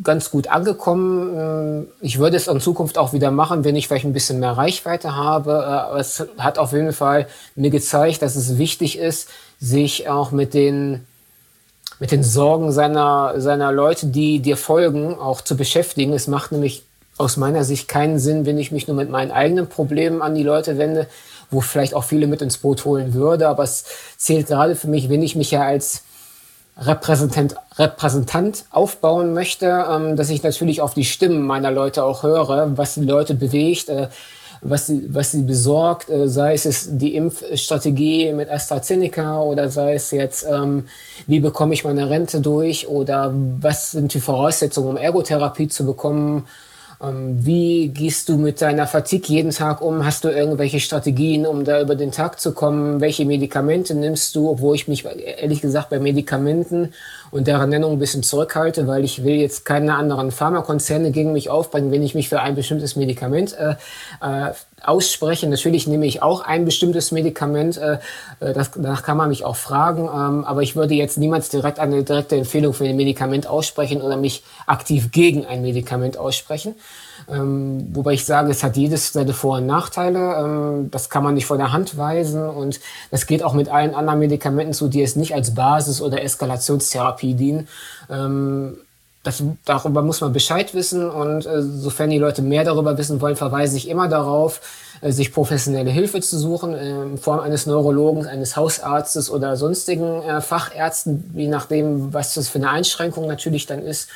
ganz gut angekommen. Äh, ich würde es in Zukunft auch wieder machen, wenn ich vielleicht ein bisschen mehr Reichweite habe. Äh, aber es hat auf jeden Fall mir gezeigt, dass es wichtig ist, sich auch mit den mit den Sorgen seiner, seiner Leute, die dir folgen, auch zu beschäftigen. Es macht nämlich aus meiner Sicht keinen Sinn, wenn ich mich nur mit meinen eigenen Problemen an die Leute wende, wo vielleicht auch viele mit ins Boot holen würde. Aber es zählt gerade für mich, wenn ich mich ja als Repräsentant, Repräsentant aufbauen möchte, ähm, dass ich natürlich auf die Stimmen meiner Leute auch höre, was die Leute bewegt, äh, was sie, was sie besorgt, äh, sei es die Impfstrategie mit AstraZeneca oder sei es jetzt, ähm, wie bekomme ich meine Rente durch oder was sind die Voraussetzungen, um Ergotherapie zu bekommen wie gehst du mit deiner Fatigue jeden Tag um? Hast du irgendwelche Strategien, um da über den Tag zu kommen? Welche Medikamente nimmst du? Obwohl ich mich ehrlich gesagt bei Medikamenten und deren Nennung ein bisschen zurückhalte, weil ich will jetzt keine anderen Pharmakonzerne gegen mich aufbringen, wenn ich mich für ein bestimmtes Medikament äh, äh, ausspreche. Natürlich nehme ich auch ein bestimmtes Medikament, äh, äh, das, danach kann man mich auch fragen, ähm, aber ich würde jetzt niemals direkt eine direkte Empfehlung für ein Medikament aussprechen oder mich aktiv gegen ein Medikament aussprechen. Ähm, wobei ich sage, es hat jedes seine Vor- und Nachteile. Ähm, das kann man nicht von der Hand weisen und das geht auch mit allen anderen Medikamenten zu, die es nicht als Basis- oder Eskalationstherapie dienen. Das, darüber muss man Bescheid wissen und äh, sofern die Leute mehr darüber wissen wollen, verweise ich immer darauf, äh, sich professionelle Hilfe zu suchen äh, in Form eines Neurologen, eines Hausarztes oder sonstigen äh, Fachärzten, je nachdem, was das für eine Einschränkung natürlich dann ist.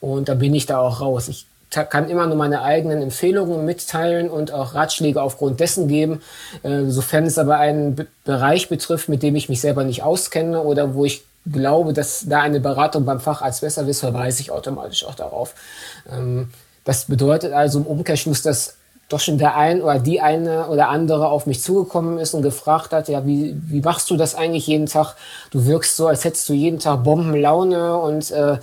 Und da bin ich da auch raus. Ich kann immer nur meine eigenen Empfehlungen mitteilen und auch Ratschläge aufgrund dessen geben. Äh, sofern es aber einen Be Bereich betrifft, mit dem ich mich selber nicht auskenne oder wo ich glaube, dass da eine Beratung beim Facharzt besser ist, verweise ich automatisch auch darauf. Ähm, Das bedeutet also im Umkehrschluss, dass doch schon der ein oder die eine oder andere auf mich zugekommen ist und gefragt hat, ja, wie, wie machst du das eigentlich jeden Tag? Du wirkst so, als hättest du jeden Tag Bombenlaune und äh,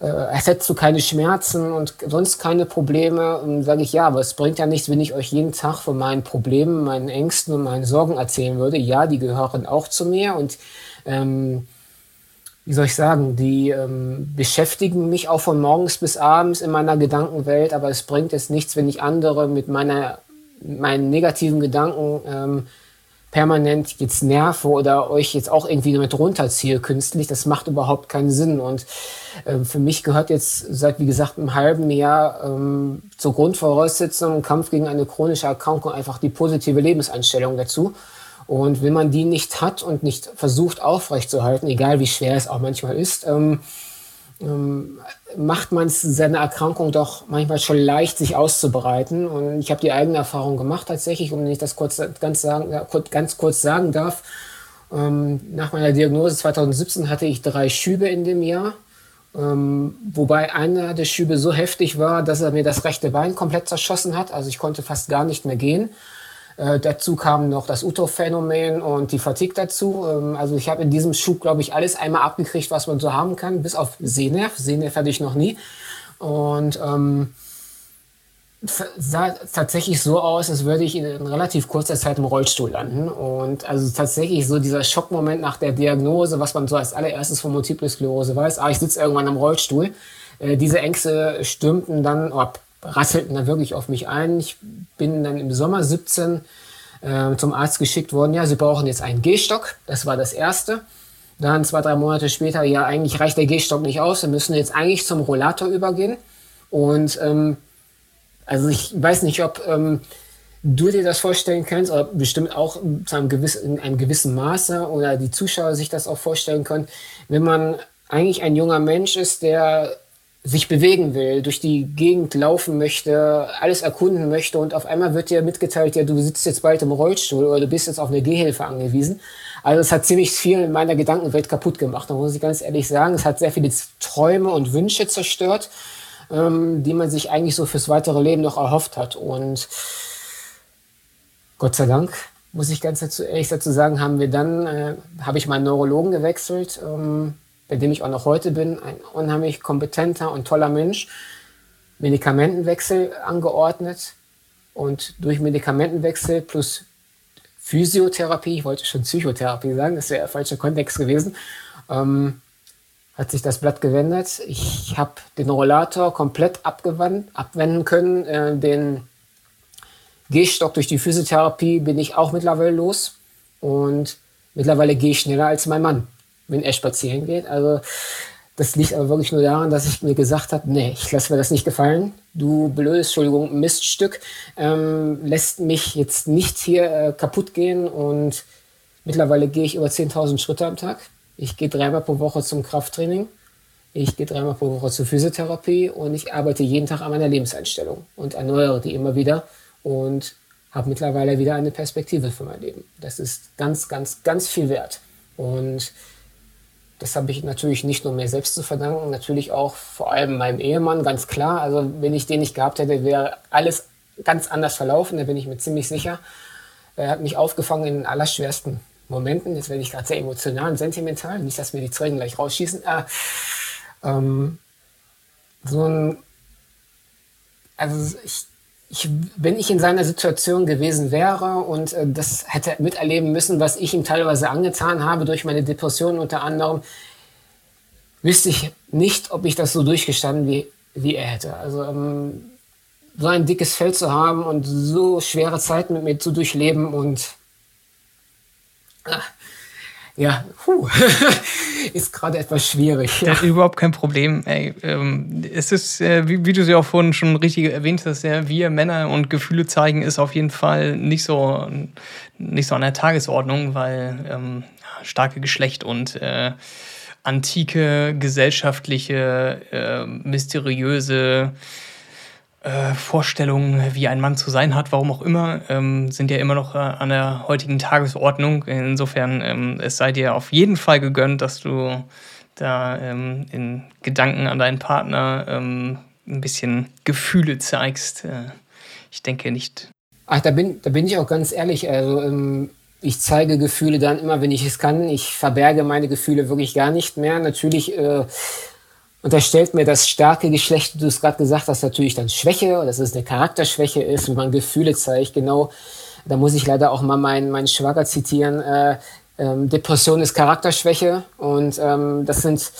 äh, als hättest du keine Schmerzen und sonst keine Probleme. Und sage ich, ja, aber es bringt ja nichts, wenn ich euch jeden Tag von meinen Problemen, meinen Ängsten und meinen Sorgen erzählen würde. Ja, die gehören auch zu mir und ähm, wie soll ich sagen, die ähm, beschäftigen mich auch von morgens bis abends in meiner Gedankenwelt, aber es bringt jetzt nichts, wenn ich andere mit meiner, meinen negativen Gedanken ähm, permanent jetzt nerve oder euch jetzt auch irgendwie damit runterziehe künstlich. Das macht überhaupt keinen Sinn. Und äh, für mich gehört jetzt seit, wie gesagt, einem halben Jahr ähm, zur Grundvoraussetzung im Kampf gegen eine chronische Erkrankung einfach die positive Lebenseinstellung dazu. Und wenn man die nicht hat und nicht versucht aufrechtzuerhalten, egal wie schwer es auch manchmal ist, ähm, ähm, macht man es seine Erkrankung doch manchmal schon leicht, sich auszubreiten. Und ich habe die eigene Erfahrung gemacht tatsächlich, um ich das kurz, ganz, sagen, ganz kurz sagen darf. Ähm, nach meiner Diagnose 2017 hatte ich drei Schübe in dem Jahr. Ähm, wobei einer der Schübe so heftig war, dass er mir das rechte Bein komplett zerschossen hat. Also ich konnte fast gar nicht mehr gehen. Äh, dazu kam noch das Uto-Phänomen und die Fatigue dazu. Ähm, also ich habe in diesem Schub, glaube ich, alles einmal abgekriegt, was man so haben kann, bis auf Sehnerv. Sehnerv hatte ich noch nie. Und ähm, sah tatsächlich so aus, als würde ich in relativ kurzer Zeit im Rollstuhl landen. Und also tatsächlich so dieser Schockmoment nach der Diagnose, was man so als allererstes von Multiple Sklerose weiß, ah, ich sitze irgendwann am Rollstuhl. Äh, diese Ängste stürmten dann, oh, rasselten dann wirklich auf mich ein. Ich bin dann im Sommer 17 äh, zum Arzt geschickt worden. Ja, Sie brauchen jetzt einen Gehstock. Das war das Erste. Dann zwei, drei Monate später, ja, eigentlich reicht der Gehstock nicht aus. Wir müssen jetzt eigentlich zum Rollator übergehen. Und ähm, also ich weiß nicht, ob ähm, du dir das vorstellen kannst, oder bestimmt auch zu einem gewissen, in einem gewissen Maße oder die Zuschauer sich das auch vorstellen können, wenn man eigentlich ein junger Mensch ist, der sich bewegen will, durch die Gegend laufen möchte, alles erkunden möchte und auf einmal wird dir mitgeteilt, ja, du sitzt jetzt bald im Rollstuhl oder du bist jetzt auf eine Gehhilfe angewiesen. Also es hat ziemlich viel in meiner Gedankenwelt kaputt gemacht, da muss ich ganz ehrlich sagen. Es hat sehr viele Träume und Wünsche zerstört, ähm, die man sich eigentlich so fürs weitere Leben noch erhofft hat. Und Gott sei Dank, muss ich ganz ehrlich dazu sagen, haben wir dann, äh, habe ich meinen Neurologen gewechselt. Ähm, bei dem ich auch noch heute bin, ein unheimlich kompetenter und toller Mensch, Medikamentenwechsel angeordnet und durch Medikamentenwechsel plus Physiotherapie, ich wollte schon Psychotherapie sagen, das wäre der falsche Kontext gewesen, ähm, hat sich das Blatt gewendet. Ich habe den Rollator komplett abwenden können. Äh, den Gehstock durch die Physiotherapie bin ich auch mittlerweile los. Und mittlerweile gehe ich schneller als mein Mann wenn er spazieren geht. Also das liegt aber wirklich nur daran, dass ich mir gesagt habe, nee, ich lasse mir das nicht gefallen. Du blödes, Entschuldigung, Miststück, ähm, lässt mich jetzt nicht hier äh, kaputt gehen und mittlerweile gehe ich über 10.000 Schritte am Tag. Ich gehe dreimal pro Woche zum Krafttraining. Ich gehe dreimal pro Woche zur Physiotherapie und ich arbeite jeden Tag an meiner Lebenseinstellung und erneuere die immer wieder und habe mittlerweile wieder eine Perspektive für mein Leben. Das ist ganz, ganz, ganz viel wert. Und das habe ich natürlich nicht nur mir selbst zu verdanken, natürlich auch vor allem meinem Ehemann, ganz klar. Also wenn ich den nicht gehabt hätte, wäre alles ganz anders verlaufen, da bin ich mir ziemlich sicher. Er hat mich aufgefangen in den allerschwersten Momenten. Jetzt werde ich gerade sehr emotional und sentimental, nicht, dass mir die Tränen gleich rausschießen. Äh, ähm, so ein, also ich ich, wenn ich in seiner Situation gewesen wäre und äh, das hätte miterleben müssen, was ich ihm teilweise angetan habe durch meine Depression unter anderem, wüsste ich nicht, ob ich das so durchgestanden wie, wie er hätte. Also ähm, so ein dickes Fell zu haben und so schwere Zeiten mit mir zu durchleben und äh, ja, puh, ist gerade etwas schwierig. Ja. überhaupt kein Problem. Ey, ähm, es ist, äh, wie, wie, du sie auch vorhin schon richtig erwähnt hast, ja, wir Männer und Gefühle zeigen ist auf jeden Fall nicht so, nicht so an der Tagesordnung, weil ähm, starke Geschlecht und äh, antike, gesellschaftliche, äh, mysteriöse äh, Vorstellungen, wie ein Mann zu sein hat, warum auch immer, ähm, sind ja immer noch äh, an der heutigen Tagesordnung. Insofern, ähm, es sei dir auf jeden Fall gegönnt, dass du da ähm, in Gedanken an deinen Partner ähm, ein bisschen Gefühle zeigst. Äh, ich denke nicht. Ach, da bin, da bin ich auch ganz ehrlich. Also, ähm, ich zeige Gefühle dann immer, wenn ich es kann. Ich verberge meine Gefühle wirklich gar nicht mehr. Natürlich äh, unterstellt mir das starke Geschlecht, du es gerade gesagt hast, natürlich dann Schwäche, dass es eine Charakterschwäche ist, wenn man Gefühle zeigt. Genau, da muss ich leider auch mal meinen, meinen Schwager zitieren. Äh, ähm, Depression ist Charakterschwäche und ähm, das sind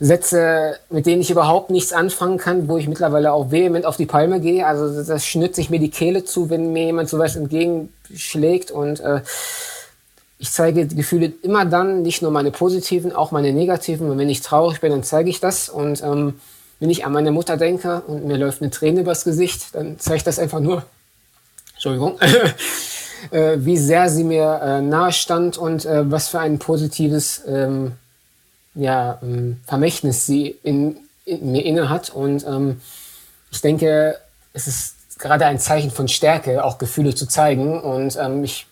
Sätze, mit denen ich überhaupt nichts anfangen kann, wo ich mittlerweile auch vehement auf die Palme gehe. Also das schnürt sich mir die Kehle zu, wenn mir jemand sowas entgegenschlägt. Und äh, ich zeige Gefühle immer dann, nicht nur meine positiven, auch meine negativen. Und wenn ich traurig bin, dann zeige ich das. Und ähm, wenn ich an meine Mutter denke und mir läuft eine Träne übers Gesicht, dann zeige ich das einfach nur. Entschuldigung. äh, wie sehr sie mir äh, nahe stand und äh, was für ein positives ähm, ja, ähm, Vermächtnis sie in, in, mir inne hat. Und ähm, ich denke, es ist gerade ein Zeichen von Stärke, auch Gefühle zu zeigen. Und ähm, ich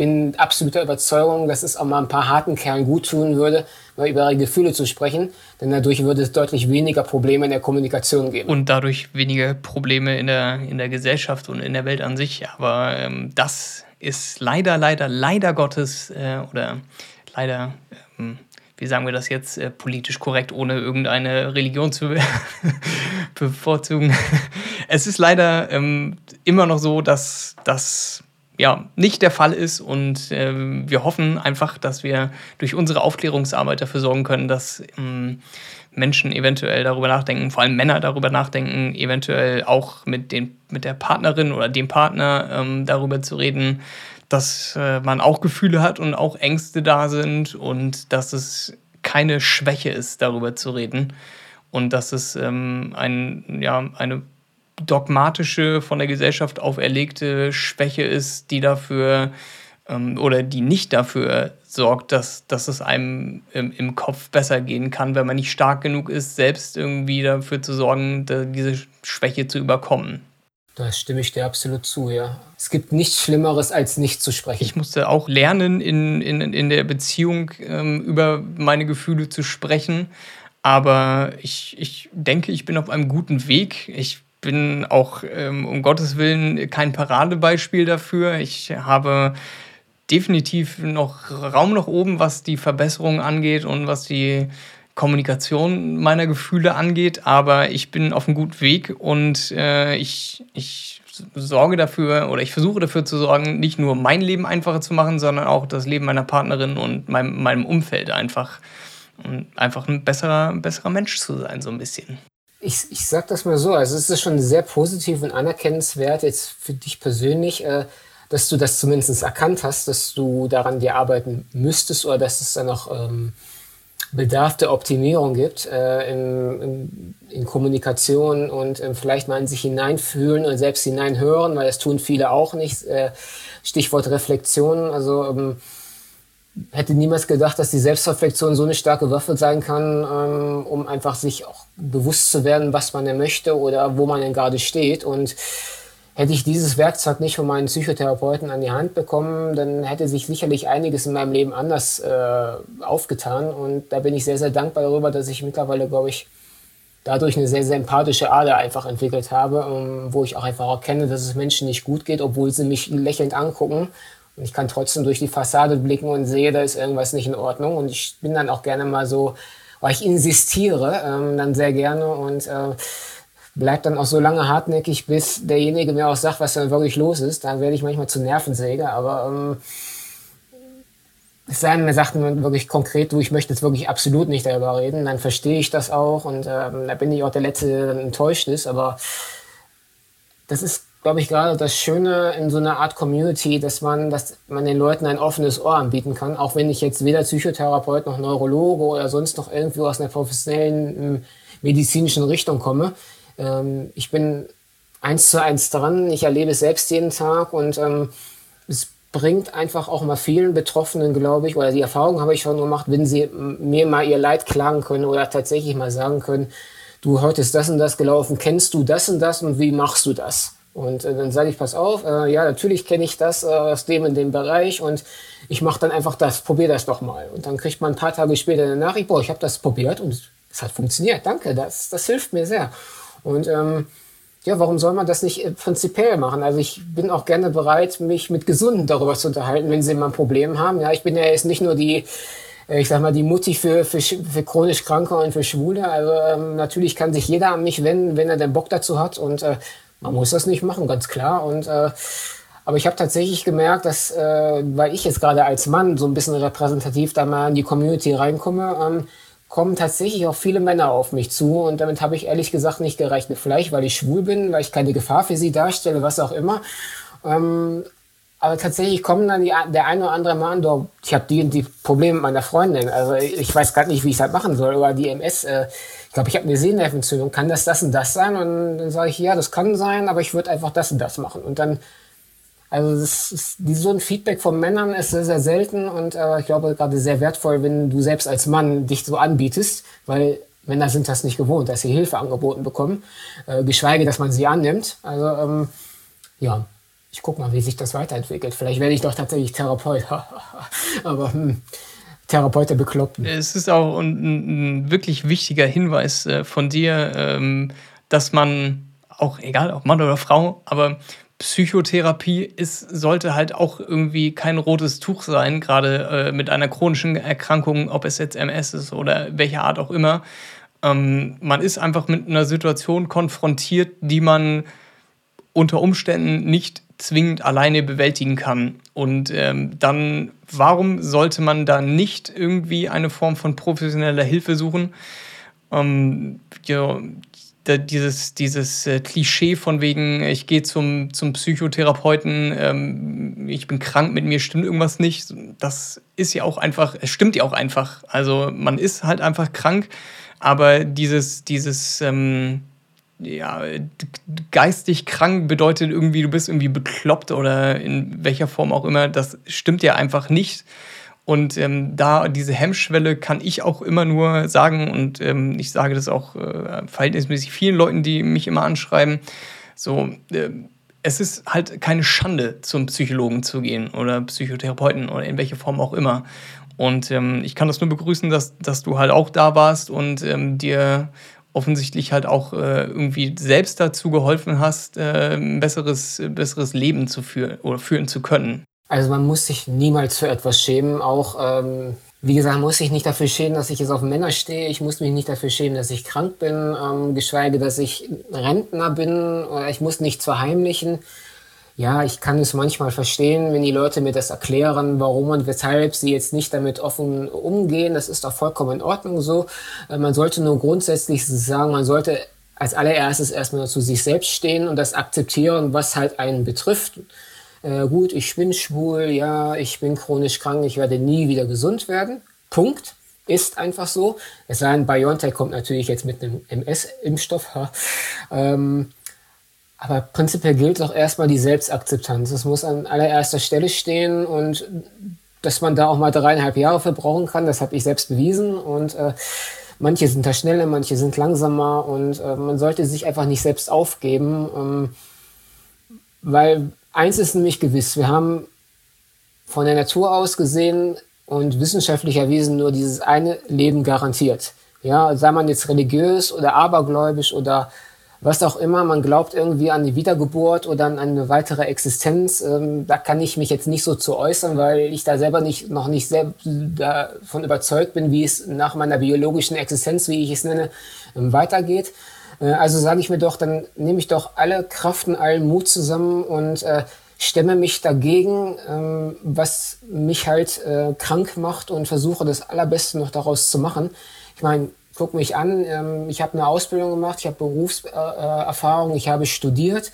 bin absoluter Überzeugung, dass es auch mal ein paar harten Kerlen gut tun würde, mal über ihre Gefühle zu sprechen, denn dadurch würde es deutlich weniger Probleme in der Kommunikation geben. Und dadurch weniger Probleme in der, in der Gesellschaft und in der Welt an sich. Aber ähm, das ist leider, leider, leider Gottes äh, oder leider ähm, wie sagen wir das jetzt äh, politisch korrekt, ohne irgendeine Religion zu bevorzugen. es ist leider ähm, immer noch so, dass das ja nicht der Fall ist. Und äh, wir hoffen einfach, dass wir durch unsere Aufklärungsarbeit dafür sorgen können, dass ähm, Menschen eventuell darüber nachdenken, vor allem Männer darüber nachdenken, eventuell auch mit, den, mit der Partnerin oder dem Partner ähm, darüber zu reden, dass äh, man auch Gefühle hat und auch Ängste da sind und dass es keine Schwäche ist, darüber zu reden. Und dass es ähm, ein, ja, eine dogmatische, von der Gesellschaft auferlegte Schwäche ist, die dafür ähm, oder die nicht dafür sorgt, dass, dass es einem im, im, Kopf besser gehen kann, wenn man nicht stark genug ist, selbst irgendwie dafür zu sorgen, diese Schwäche zu überkommen. Da stimme ich dir absolut zu, ja. Es gibt nichts Schlimmeres, als nicht zu sprechen. Ich musste auch lernen, in, in, in der Beziehung ähm, über meine Gefühle zu sprechen. Aber ich, ich denke, ich bin auf einem guten Weg. Ich bin auch ähm, um Gottes Willen kein Paradebeispiel dafür. Ich habe definitiv noch Raum nach oben, was die Verbesserung angeht und was die Kommunikation meiner Gefühle angeht, aber ich bin auf einem guten Weg und äh, ich, ich sorge dafür oder ich versuche dafür zu sorgen, nicht nur mein Leben einfacher zu machen, sondern auch das Leben meiner Partnerin und meinem, meinem Umfeld einfach. Und einfach ein besserer, besserer Mensch zu sein, so ein bisschen. Ich, ich sag das mal so, also es ist schon sehr positiv und anerkennenswert jetzt für dich persönlich, äh, dass du das zumindest erkannt hast, dass du daran dir arbeiten müsstest oder dass es dann noch ähm, Bedarf der Optimierung gibt äh, in, in, in, Kommunikation und äh, vielleicht mal in sich hineinfühlen und selbst hineinhören, weil das tun viele auch nicht. Äh, Stichwort Reflexion, also ähm, hätte niemals gedacht, dass die Selbstreflexion so eine starke Waffe sein kann, ähm, um einfach sich auch bewusst zu werden, was man denn möchte oder wo man denn gerade steht und Hätte ich dieses Werkzeug nicht von meinen Psychotherapeuten an die Hand bekommen, dann hätte sich sicherlich einiges in meinem Leben anders äh, aufgetan. Und da bin ich sehr, sehr dankbar darüber, dass ich mittlerweile, glaube ich, dadurch eine sehr, sehr empathische Ader einfach entwickelt habe, ähm, wo ich auch einfach erkenne, dass es Menschen nicht gut geht, obwohl sie mich lächelnd angucken. Und ich kann trotzdem durch die Fassade blicken und sehe, da ist irgendwas nicht in Ordnung. Und ich bin dann auch gerne mal so, weil ich insistiere, ähm, dann sehr gerne und äh, bleibt dann auch so lange hartnäckig, bis derjenige mir auch sagt, was dann wirklich los ist. Dann werde ich manchmal zu Nervensäge, aber ähm, es sei denn, mir sagt man wirklich konkret, du, ich möchte jetzt wirklich absolut nicht darüber reden, dann verstehe ich das auch und ähm, da bin ich auch der Letzte, der dann enttäuscht ist, aber das ist, glaube ich, gerade das Schöne in so einer Art Community, dass man, dass man den Leuten ein offenes Ohr anbieten kann, auch wenn ich jetzt weder Psychotherapeut noch Neurologe oder sonst noch irgendwie aus einer professionellen ähm, medizinischen Richtung komme ähm, ich bin eins zu eins dran. Ich erlebe es selbst jeden Tag und ähm, es bringt einfach auch mal vielen Betroffenen, glaube ich, oder die Erfahrung habe ich schon gemacht, wenn sie mir mal ihr Leid klagen können oder tatsächlich mal sagen können, du, heute ist das und das gelaufen, kennst du das und das und wie machst du das? Und äh, dann sage ich, pass auf, äh, ja, natürlich kenne ich das äh, aus dem in dem Bereich und ich mache dann einfach das, probier das doch mal. Und dann kriegt man ein paar Tage später eine Nachricht, boah, ich habe das probiert und es hat funktioniert, danke, das, das hilft mir sehr. Und ähm, ja, warum soll man das nicht äh, prinzipiell machen? Also ich bin auch gerne bereit, mich mit Gesunden darüber zu unterhalten, wenn sie mal ein Problem haben. Ja, ich bin ja jetzt nicht nur die, äh, ich sag mal, die Mutti für, für, für chronisch Kranke und für Schwule. Also ähm, natürlich kann sich jeder an mich wenden, wenn er den Bock dazu hat. Und äh, man muss das nicht machen, ganz klar. Und äh, aber ich habe tatsächlich gemerkt, dass, äh, weil ich jetzt gerade als Mann so ein bisschen repräsentativ da mal in die Community reinkomme, ähm, kommen tatsächlich auch viele Männer auf mich zu und damit habe ich ehrlich gesagt nicht gerechnet. Vielleicht, weil ich schwul bin, weil ich keine Gefahr für sie darstelle, was auch immer. Ähm, aber tatsächlich kommen dann die, der eine oder andere Mann, doch, ich habe die die Probleme mit meiner Freundin. Also ich weiß gar nicht, wie ich das machen soll. Oder die MS, äh, ich glaube, ich habe eine Sehnervenentzündung. Kann das das und das sein? Und dann sage ich, ja, das kann sein, aber ich würde einfach das und das machen. Und dann also das ist, so ein Feedback von Männern ist sehr, sehr selten und äh, ich glaube gerade sehr wertvoll, wenn du selbst als Mann dich so anbietest, weil Männer sind das nicht gewohnt, dass sie Hilfe angeboten bekommen, äh, geschweige, dass man sie annimmt. Also ähm, ja, ich guck mal, wie sich das weiterentwickelt. Vielleicht werde ich doch tatsächlich Therapeut. Aber hm, Therapeut der Bekloppten. Es ist auch ein, ein wirklich wichtiger Hinweis äh, von dir, ähm, dass man auch, egal ob Mann oder Frau, aber Psychotherapie ist, sollte halt auch irgendwie kein rotes Tuch sein, gerade äh, mit einer chronischen Erkrankung, ob es jetzt MS ist oder welcher Art auch immer. Ähm, man ist einfach mit einer Situation konfrontiert, die man unter Umständen nicht zwingend alleine bewältigen kann. Und ähm, dann, warum sollte man da nicht irgendwie eine Form von professioneller Hilfe suchen? Ähm, ja, dieses, dieses äh, Klischee von wegen, ich gehe zum, zum Psychotherapeuten, ähm, ich bin krank, mit mir stimmt irgendwas nicht, das ist ja auch einfach, es stimmt ja auch einfach. Also man ist halt einfach krank, aber dieses, dieses, ähm, ja, geistig krank bedeutet irgendwie, du bist irgendwie bekloppt oder in welcher Form auch immer, das stimmt ja einfach nicht. Und ähm, da diese Hemmschwelle kann ich auch immer nur sagen, und ähm, ich sage das auch äh, verhältnismäßig vielen Leuten, die mich immer anschreiben, so, äh, es ist halt keine Schande, zum Psychologen zu gehen oder Psychotherapeuten oder in welcher Form auch immer. Und ähm, ich kann das nur begrüßen, dass, dass du halt auch da warst und ähm, dir offensichtlich halt auch äh, irgendwie selbst dazu geholfen hast, äh, ein besseres, besseres Leben zu führen oder führen zu können. Also man muss sich niemals für etwas schämen. Auch, ähm, wie gesagt, muss sich nicht dafür schämen, dass ich jetzt auf Männer stehe. Ich muss mich nicht dafür schämen, dass ich krank bin, ähm, geschweige, dass ich Rentner bin. Oder ich muss nichts verheimlichen. Ja, ich kann es manchmal verstehen, wenn die Leute mir das erklären, warum und weshalb sie jetzt nicht damit offen umgehen. Das ist doch vollkommen in Ordnung so. Äh, man sollte nur grundsätzlich sagen, man sollte als allererstes erstmal zu sich selbst stehen und das akzeptieren, was halt einen betrifft äh, gut, ich bin schwul, ja, ich bin chronisch krank, ich werde nie wieder gesund werden. Punkt. Ist einfach so. Es sei denn, BioNTech kommt natürlich jetzt mit einem MS-Impfstoff. Ähm, aber prinzipiell gilt doch erstmal die Selbstakzeptanz. Es muss an allererster Stelle stehen und dass man da auch mal dreieinhalb Jahre verbrauchen kann, das habe ich selbst bewiesen. Und äh, manche sind da schneller, manche sind langsamer und äh, man sollte sich einfach nicht selbst aufgeben, ähm, weil Eins ist nämlich gewiss, wir haben von der Natur aus gesehen und wissenschaftlich erwiesen nur dieses eine Leben garantiert. Ja, sei man jetzt religiös oder abergläubisch oder was auch immer, man glaubt irgendwie an die Wiedergeburt oder an eine weitere Existenz. Ähm, da kann ich mich jetzt nicht so zu äußern, weil ich da selber nicht, noch nicht sehr davon überzeugt bin, wie es nach meiner biologischen Existenz, wie ich es nenne, ähm, weitergeht. Äh, also sage ich mir doch, dann nehme ich doch alle Kraft und allen Mut zusammen und äh, stemme mich dagegen, ähm, was mich halt äh, krank macht und versuche das Allerbeste noch daraus zu machen. Ich meine, guck mich an, ähm, ich habe eine Ausbildung gemacht, ich habe Berufserfahrung, ich habe studiert,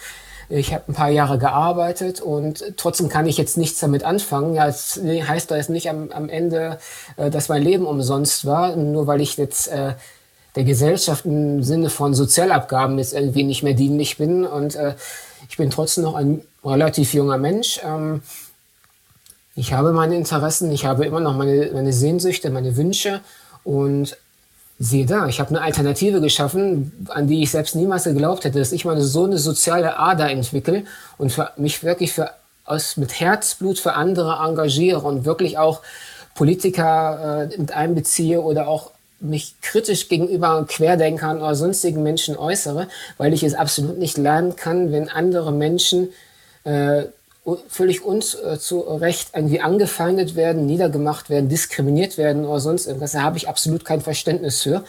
ich habe ein paar Jahre gearbeitet und trotzdem kann ich jetzt nichts damit anfangen. Ja, das heißt jetzt nicht am, am Ende, äh, dass mein Leben umsonst war, nur weil ich jetzt äh, der Gesellschaft im Sinne von Sozialabgaben jetzt irgendwie nicht mehr dienlich bin. Und äh, ich bin trotzdem noch ein relativ junger Mensch. Ähm, ich habe meine Interessen, ich habe immer noch meine, meine Sehnsüchte, meine Wünsche und siehe da, ich habe eine Alternative geschaffen, an die ich selbst niemals geglaubt hätte, dass ich meine so eine soziale Ader entwickle und für mich wirklich für, aus, mit Herzblut für andere engagiere und wirklich auch Politiker äh, mit einbeziehe oder auch mich kritisch gegenüber Querdenkern oder sonstigen Menschen äußere, weil ich es absolut nicht lernen kann, wenn andere Menschen äh, völlig unzurecht äh, irgendwie angefeindet werden, niedergemacht werden, diskriminiert werden oder sonst irgendwas. Da habe ich absolut kein Verständnis für.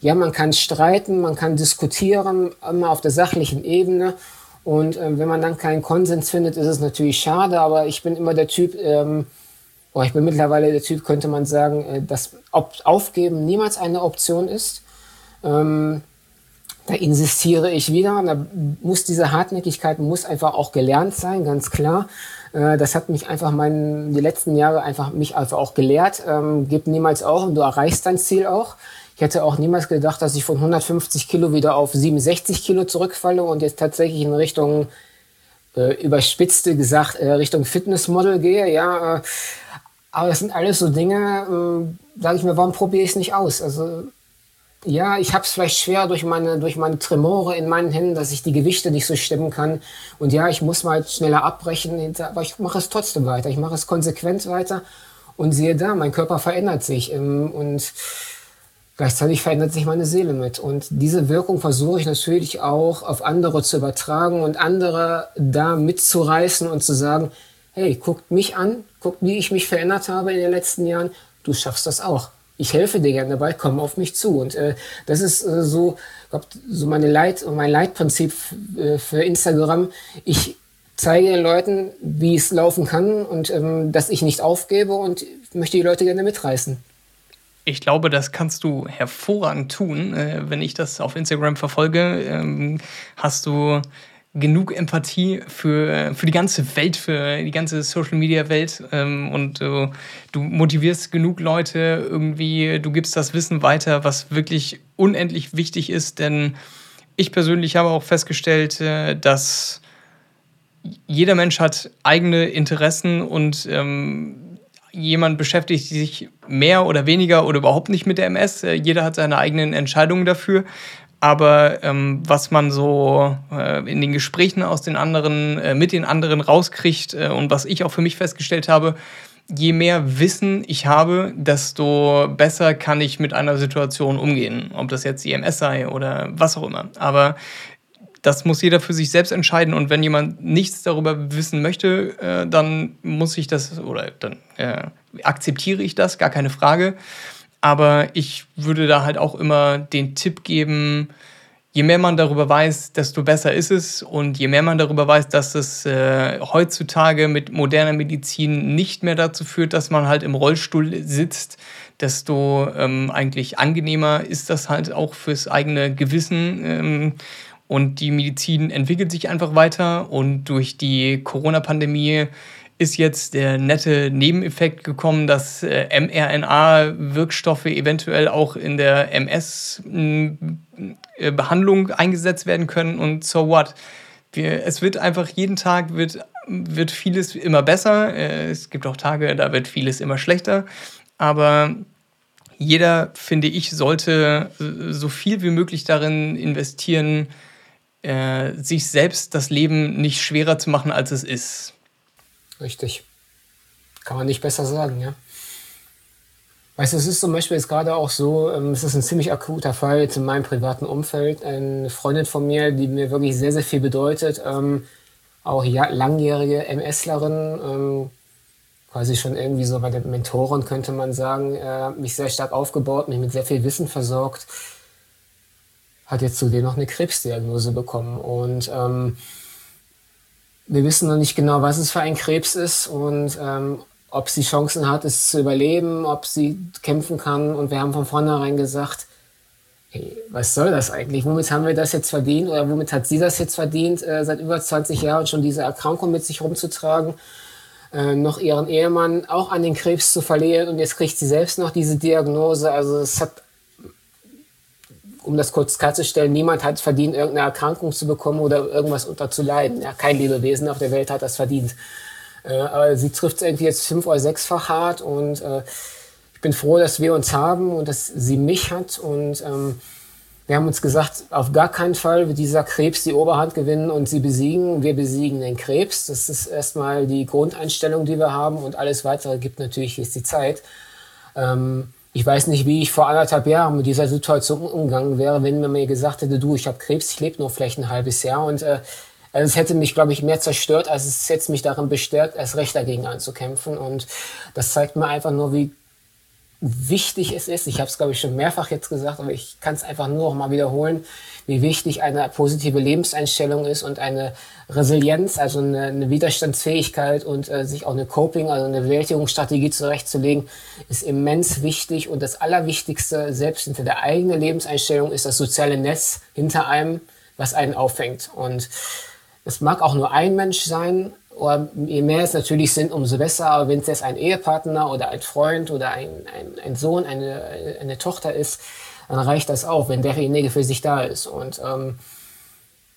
Ja, man kann streiten, man kann diskutieren, immer auf der sachlichen Ebene. Und äh, wenn man dann keinen Konsens findet, ist es natürlich schade, aber ich bin immer der Typ, ähm, oh, ich bin mittlerweile der Typ, könnte man sagen, äh, dass Aufgeben niemals eine Option ist. Ähm, da insistiere ich wieder. Da muss diese Hartnäckigkeit muss einfach auch gelernt sein, ganz klar. Äh, das hat mich einfach mein, die letzten Jahre einfach mich einfach auch gelehrt. Ähm, gib niemals auf und du erreichst dein Ziel auch. Ich hätte auch niemals gedacht, dass ich von 150 Kilo wieder auf 67 Kilo zurückfalle und jetzt tatsächlich in Richtung äh, überspitzte gesagt äh, Richtung Fitnessmodel gehe. Ja, äh, aber das sind alles so Dinge, äh, sage ich mir, warum probiere ich es nicht aus? Also ja, ich habe es vielleicht schwer durch meine, durch meine Tremore in meinen Händen, dass ich die Gewichte nicht so stemmen kann. Und ja, ich muss mal schneller abbrechen, aber ich mache es trotzdem weiter. Ich mache es konsequent weiter. Und siehe da, mein Körper verändert sich. Ähm, und gleichzeitig verändert sich meine Seele mit. Und diese Wirkung versuche ich natürlich auch auf andere zu übertragen und andere da mitzureißen und zu sagen, hey, guckt mich an, guckt, wie ich mich verändert habe in den letzten Jahren. Du schaffst das auch ich helfe dir gerne dabei, komm auf mich zu. Und äh, das ist äh, so, glaub, so meine Leit, mein Leitprinzip äh, für Instagram. Ich zeige den Leuten, wie es laufen kann und ähm, dass ich nicht aufgebe und möchte die Leute gerne mitreißen. Ich glaube, das kannst du hervorragend tun. Äh, wenn ich das auf Instagram verfolge, ähm, hast du genug Empathie für, für die ganze Welt, für die ganze Social Media Welt ähm, und äh, du motivierst genug Leute irgendwie, du gibst das Wissen weiter, was wirklich unendlich wichtig ist, denn ich persönlich habe auch festgestellt, äh, dass jeder Mensch hat eigene Interessen und ähm, jemand beschäftigt sich mehr oder weniger oder überhaupt nicht mit der MS. Äh, jeder hat seine eigenen Entscheidungen dafür. Aber ähm, was man so äh, in den Gesprächen aus den anderen, äh, mit den anderen rauskriegt äh, und was ich auch für mich festgestellt habe, je mehr Wissen ich habe, desto besser kann ich mit einer Situation umgehen. Ob das jetzt IMS sei oder was auch immer. Aber das muss jeder für sich selbst entscheiden. Und wenn jemand nichts darüber wissen möchte, äh, dann muss ich das oder dann äh, akzeptiere ich das, gar keine Frage. Aber ich würde da halt auch immer den Tipp geben, je mehr man darüber weiß, desto besser ist es. Und je mehr man darüber weiß, dass es äh, heutzutage mit moderner Medizin nicht mehr dazu führt, dass man halt im Rollstuhl sitzt, desto ähm, eigentlich angenehmer ist das halt auch fürs eigene Gewissen. Ähm, und die Medizin entwickelt sich einfach weiter. Und durch die Corona-Pandemie ist jetzt der nette Nebeneffekt gekommen, dass äh, mRNA-Wirkstoffe eventuell auch in der MS-Behandlung äh, eingesetzt werden können. Und so what? Wir, es wird einfach jeden Tag wird, wird vieles immer besser. Äh, es gibt auch Tage, da wird vieles immer schlechter. Aber jeder, finde ich, sollte so viel wie möglich darin investieren, sich selbst das Leben nicht schwerer zu machen, als es ist. Richtig. Kann man nicht besser sagen, ja. Weißt du, es ist zum Beispiel jetzt gerade auch so, ähm, es ist ein ziemlich akuter Fall jetzt in meinem privaten Umfeld. Eine Freundin von mir, die mir wirklich sehr, sehr viel bedeutet, ähm, auch ja, langjährige MSlerin, ähm, quasi schon irgendwie so bei der Mentorin, könnte man sagen, äh, mich sehr stark aufgebaut, mich mit sehr viel Wissen versorgt, hat jetzt zudem noch eine Krebsdiagnose bekommen. Und ähm, wir wissen noch nicht genau, was es für ein Krebs ist und ähm, ob sie Chancen hat, es zu überleben, ob sie kämpfen kann. Und wir haben von vornherein gesagt, hey, was soll das eigentlich? Womit haben wir das jetzt verdient oder womit hat sie das jetzt verdient, äh, seit über 20 Jahren schon diese Erkrankung mit sich rumzutragen? Äh, noch ihren Ehemann auch an den Krebs zu verlieren und jetzt kriegt sie selbst noch diese Diagnose. Also es hat um das kurz klarzustellen, niemand hat verdient, irgendeine Erkrankung zu bekommen oder irgendwas unterzuleiden. Ja, kein Lebewesen auf der Welt hat das verdient. Äh, aber sie trifft es irgendwie jetzt fünf- oder sechsfach hart und äh, ich bin froh, dass wir uns haben und dass sie mich hat und ähm, wir haben uns gesagt, auf gar keinen Fall wird dieser Krebs die Oberhand gewinnen und sie besiegen. Wir besiegen den Krebs. Das ist erstmal die Grundeinstellung, die wir haben und alles weitere gibt natürlich jetzt die Zeit. Ähm, ich weiß nicht, wie ich vor anderthalb Jahren mit dieser Situation umgegangen wäre, wenn man mir gesagt hätte, du, ich habe Krebs, ich lebe nur vielleicht ein halbes Jahr. Und äh, also es hätte mich, glaube ich, mehr zerstört, als es jetzt mich darin bestärkt, erst recht dagegen anzukämpfen. Und das zeigt mir einfach nur, wie wichtig es ist. Ich habe es, glaube ich, schon mehrfach jetzt gesagt, aber ich kann es einfach nur noch mal wiederholen, wie wichtig eine positive Lebenseinstellung ist und eine Resilienz, also eine, eine Widerstandsfähigkeit und äh, sich auch eine Coping, also eine Bewältigungsstrategie zurechtzulegen, ist immens wichtig. Und das Allerwichtigste, selbst hinter der eigenen Lebenseinstellung, ist das soziale Netz hinter einem, was einen auffängt. Und es mag auch nur ein Mensch sein, oder je mehr es natürlich sind, umso besser. Aber wenn es jetzt ein Ehepartner oder ein Freund oder ein, ein, ein Sohn, eine, eine Tochter ist, dann reicht das auch, wenn derjenige für sich da ist. Und ähm,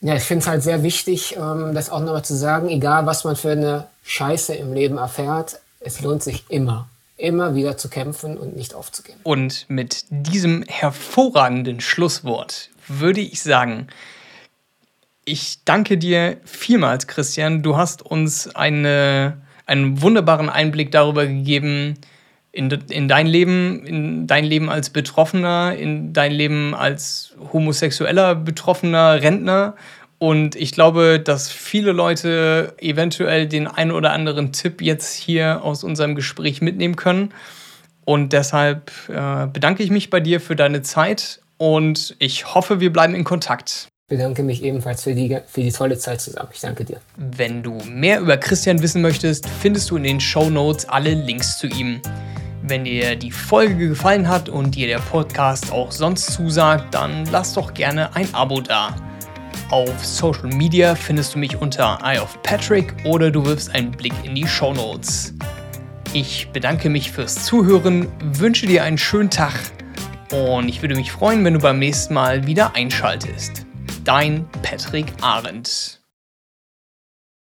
ja, ich finde es halt sehr wichtig, ähm, das auch nochmal zu sagen, egal was man für eine Scheiße im Leben erfährt, es lohnt sich immer, immer wieder zu kämpfen und nicht aufzugeben. Und mit diesem hervorragenden Schlusswort würde ich sagen, ich danke dir vielmals, Christian. Du hast uns eine, einen wunderbaren Einblick darüber gegeben, in, in dein Leben, in dein Leben als Betroffener, in dein Leben als homosexueller betroffener Rentner. Und ich glaube, dass viele Leute eventuell den einen oder anderen Tipp jetzt hier aus unserem Gespräch mitnehmen können. Und deshalb äh, bedanke ich mich bei dir für deine Zeit und ich hoffe, wir bleiben in Kontakt bedanke mich ebenfalls für die, für die tolle Zeit zusammen. Ich danke dir. Wenn du mehr über Christian wissen möchtest, findest du in den Show Notes alle Links zu ihm. Wenn dir die Folge gefallen hat und dir der Podcast auch sonst zusagt, dann lass doch gerne ein Abo da. Auf Social Media findest du mich unter Eye of Patrick oder du wirfst einen Blick in die Show Notes. Ich bedanke mich fürs Zuhören, wünsche dir einen schönen Tag und ich würde mich freuen, wenn du beim nächsten Mal wieder einschaltest dein Patrick Arendt.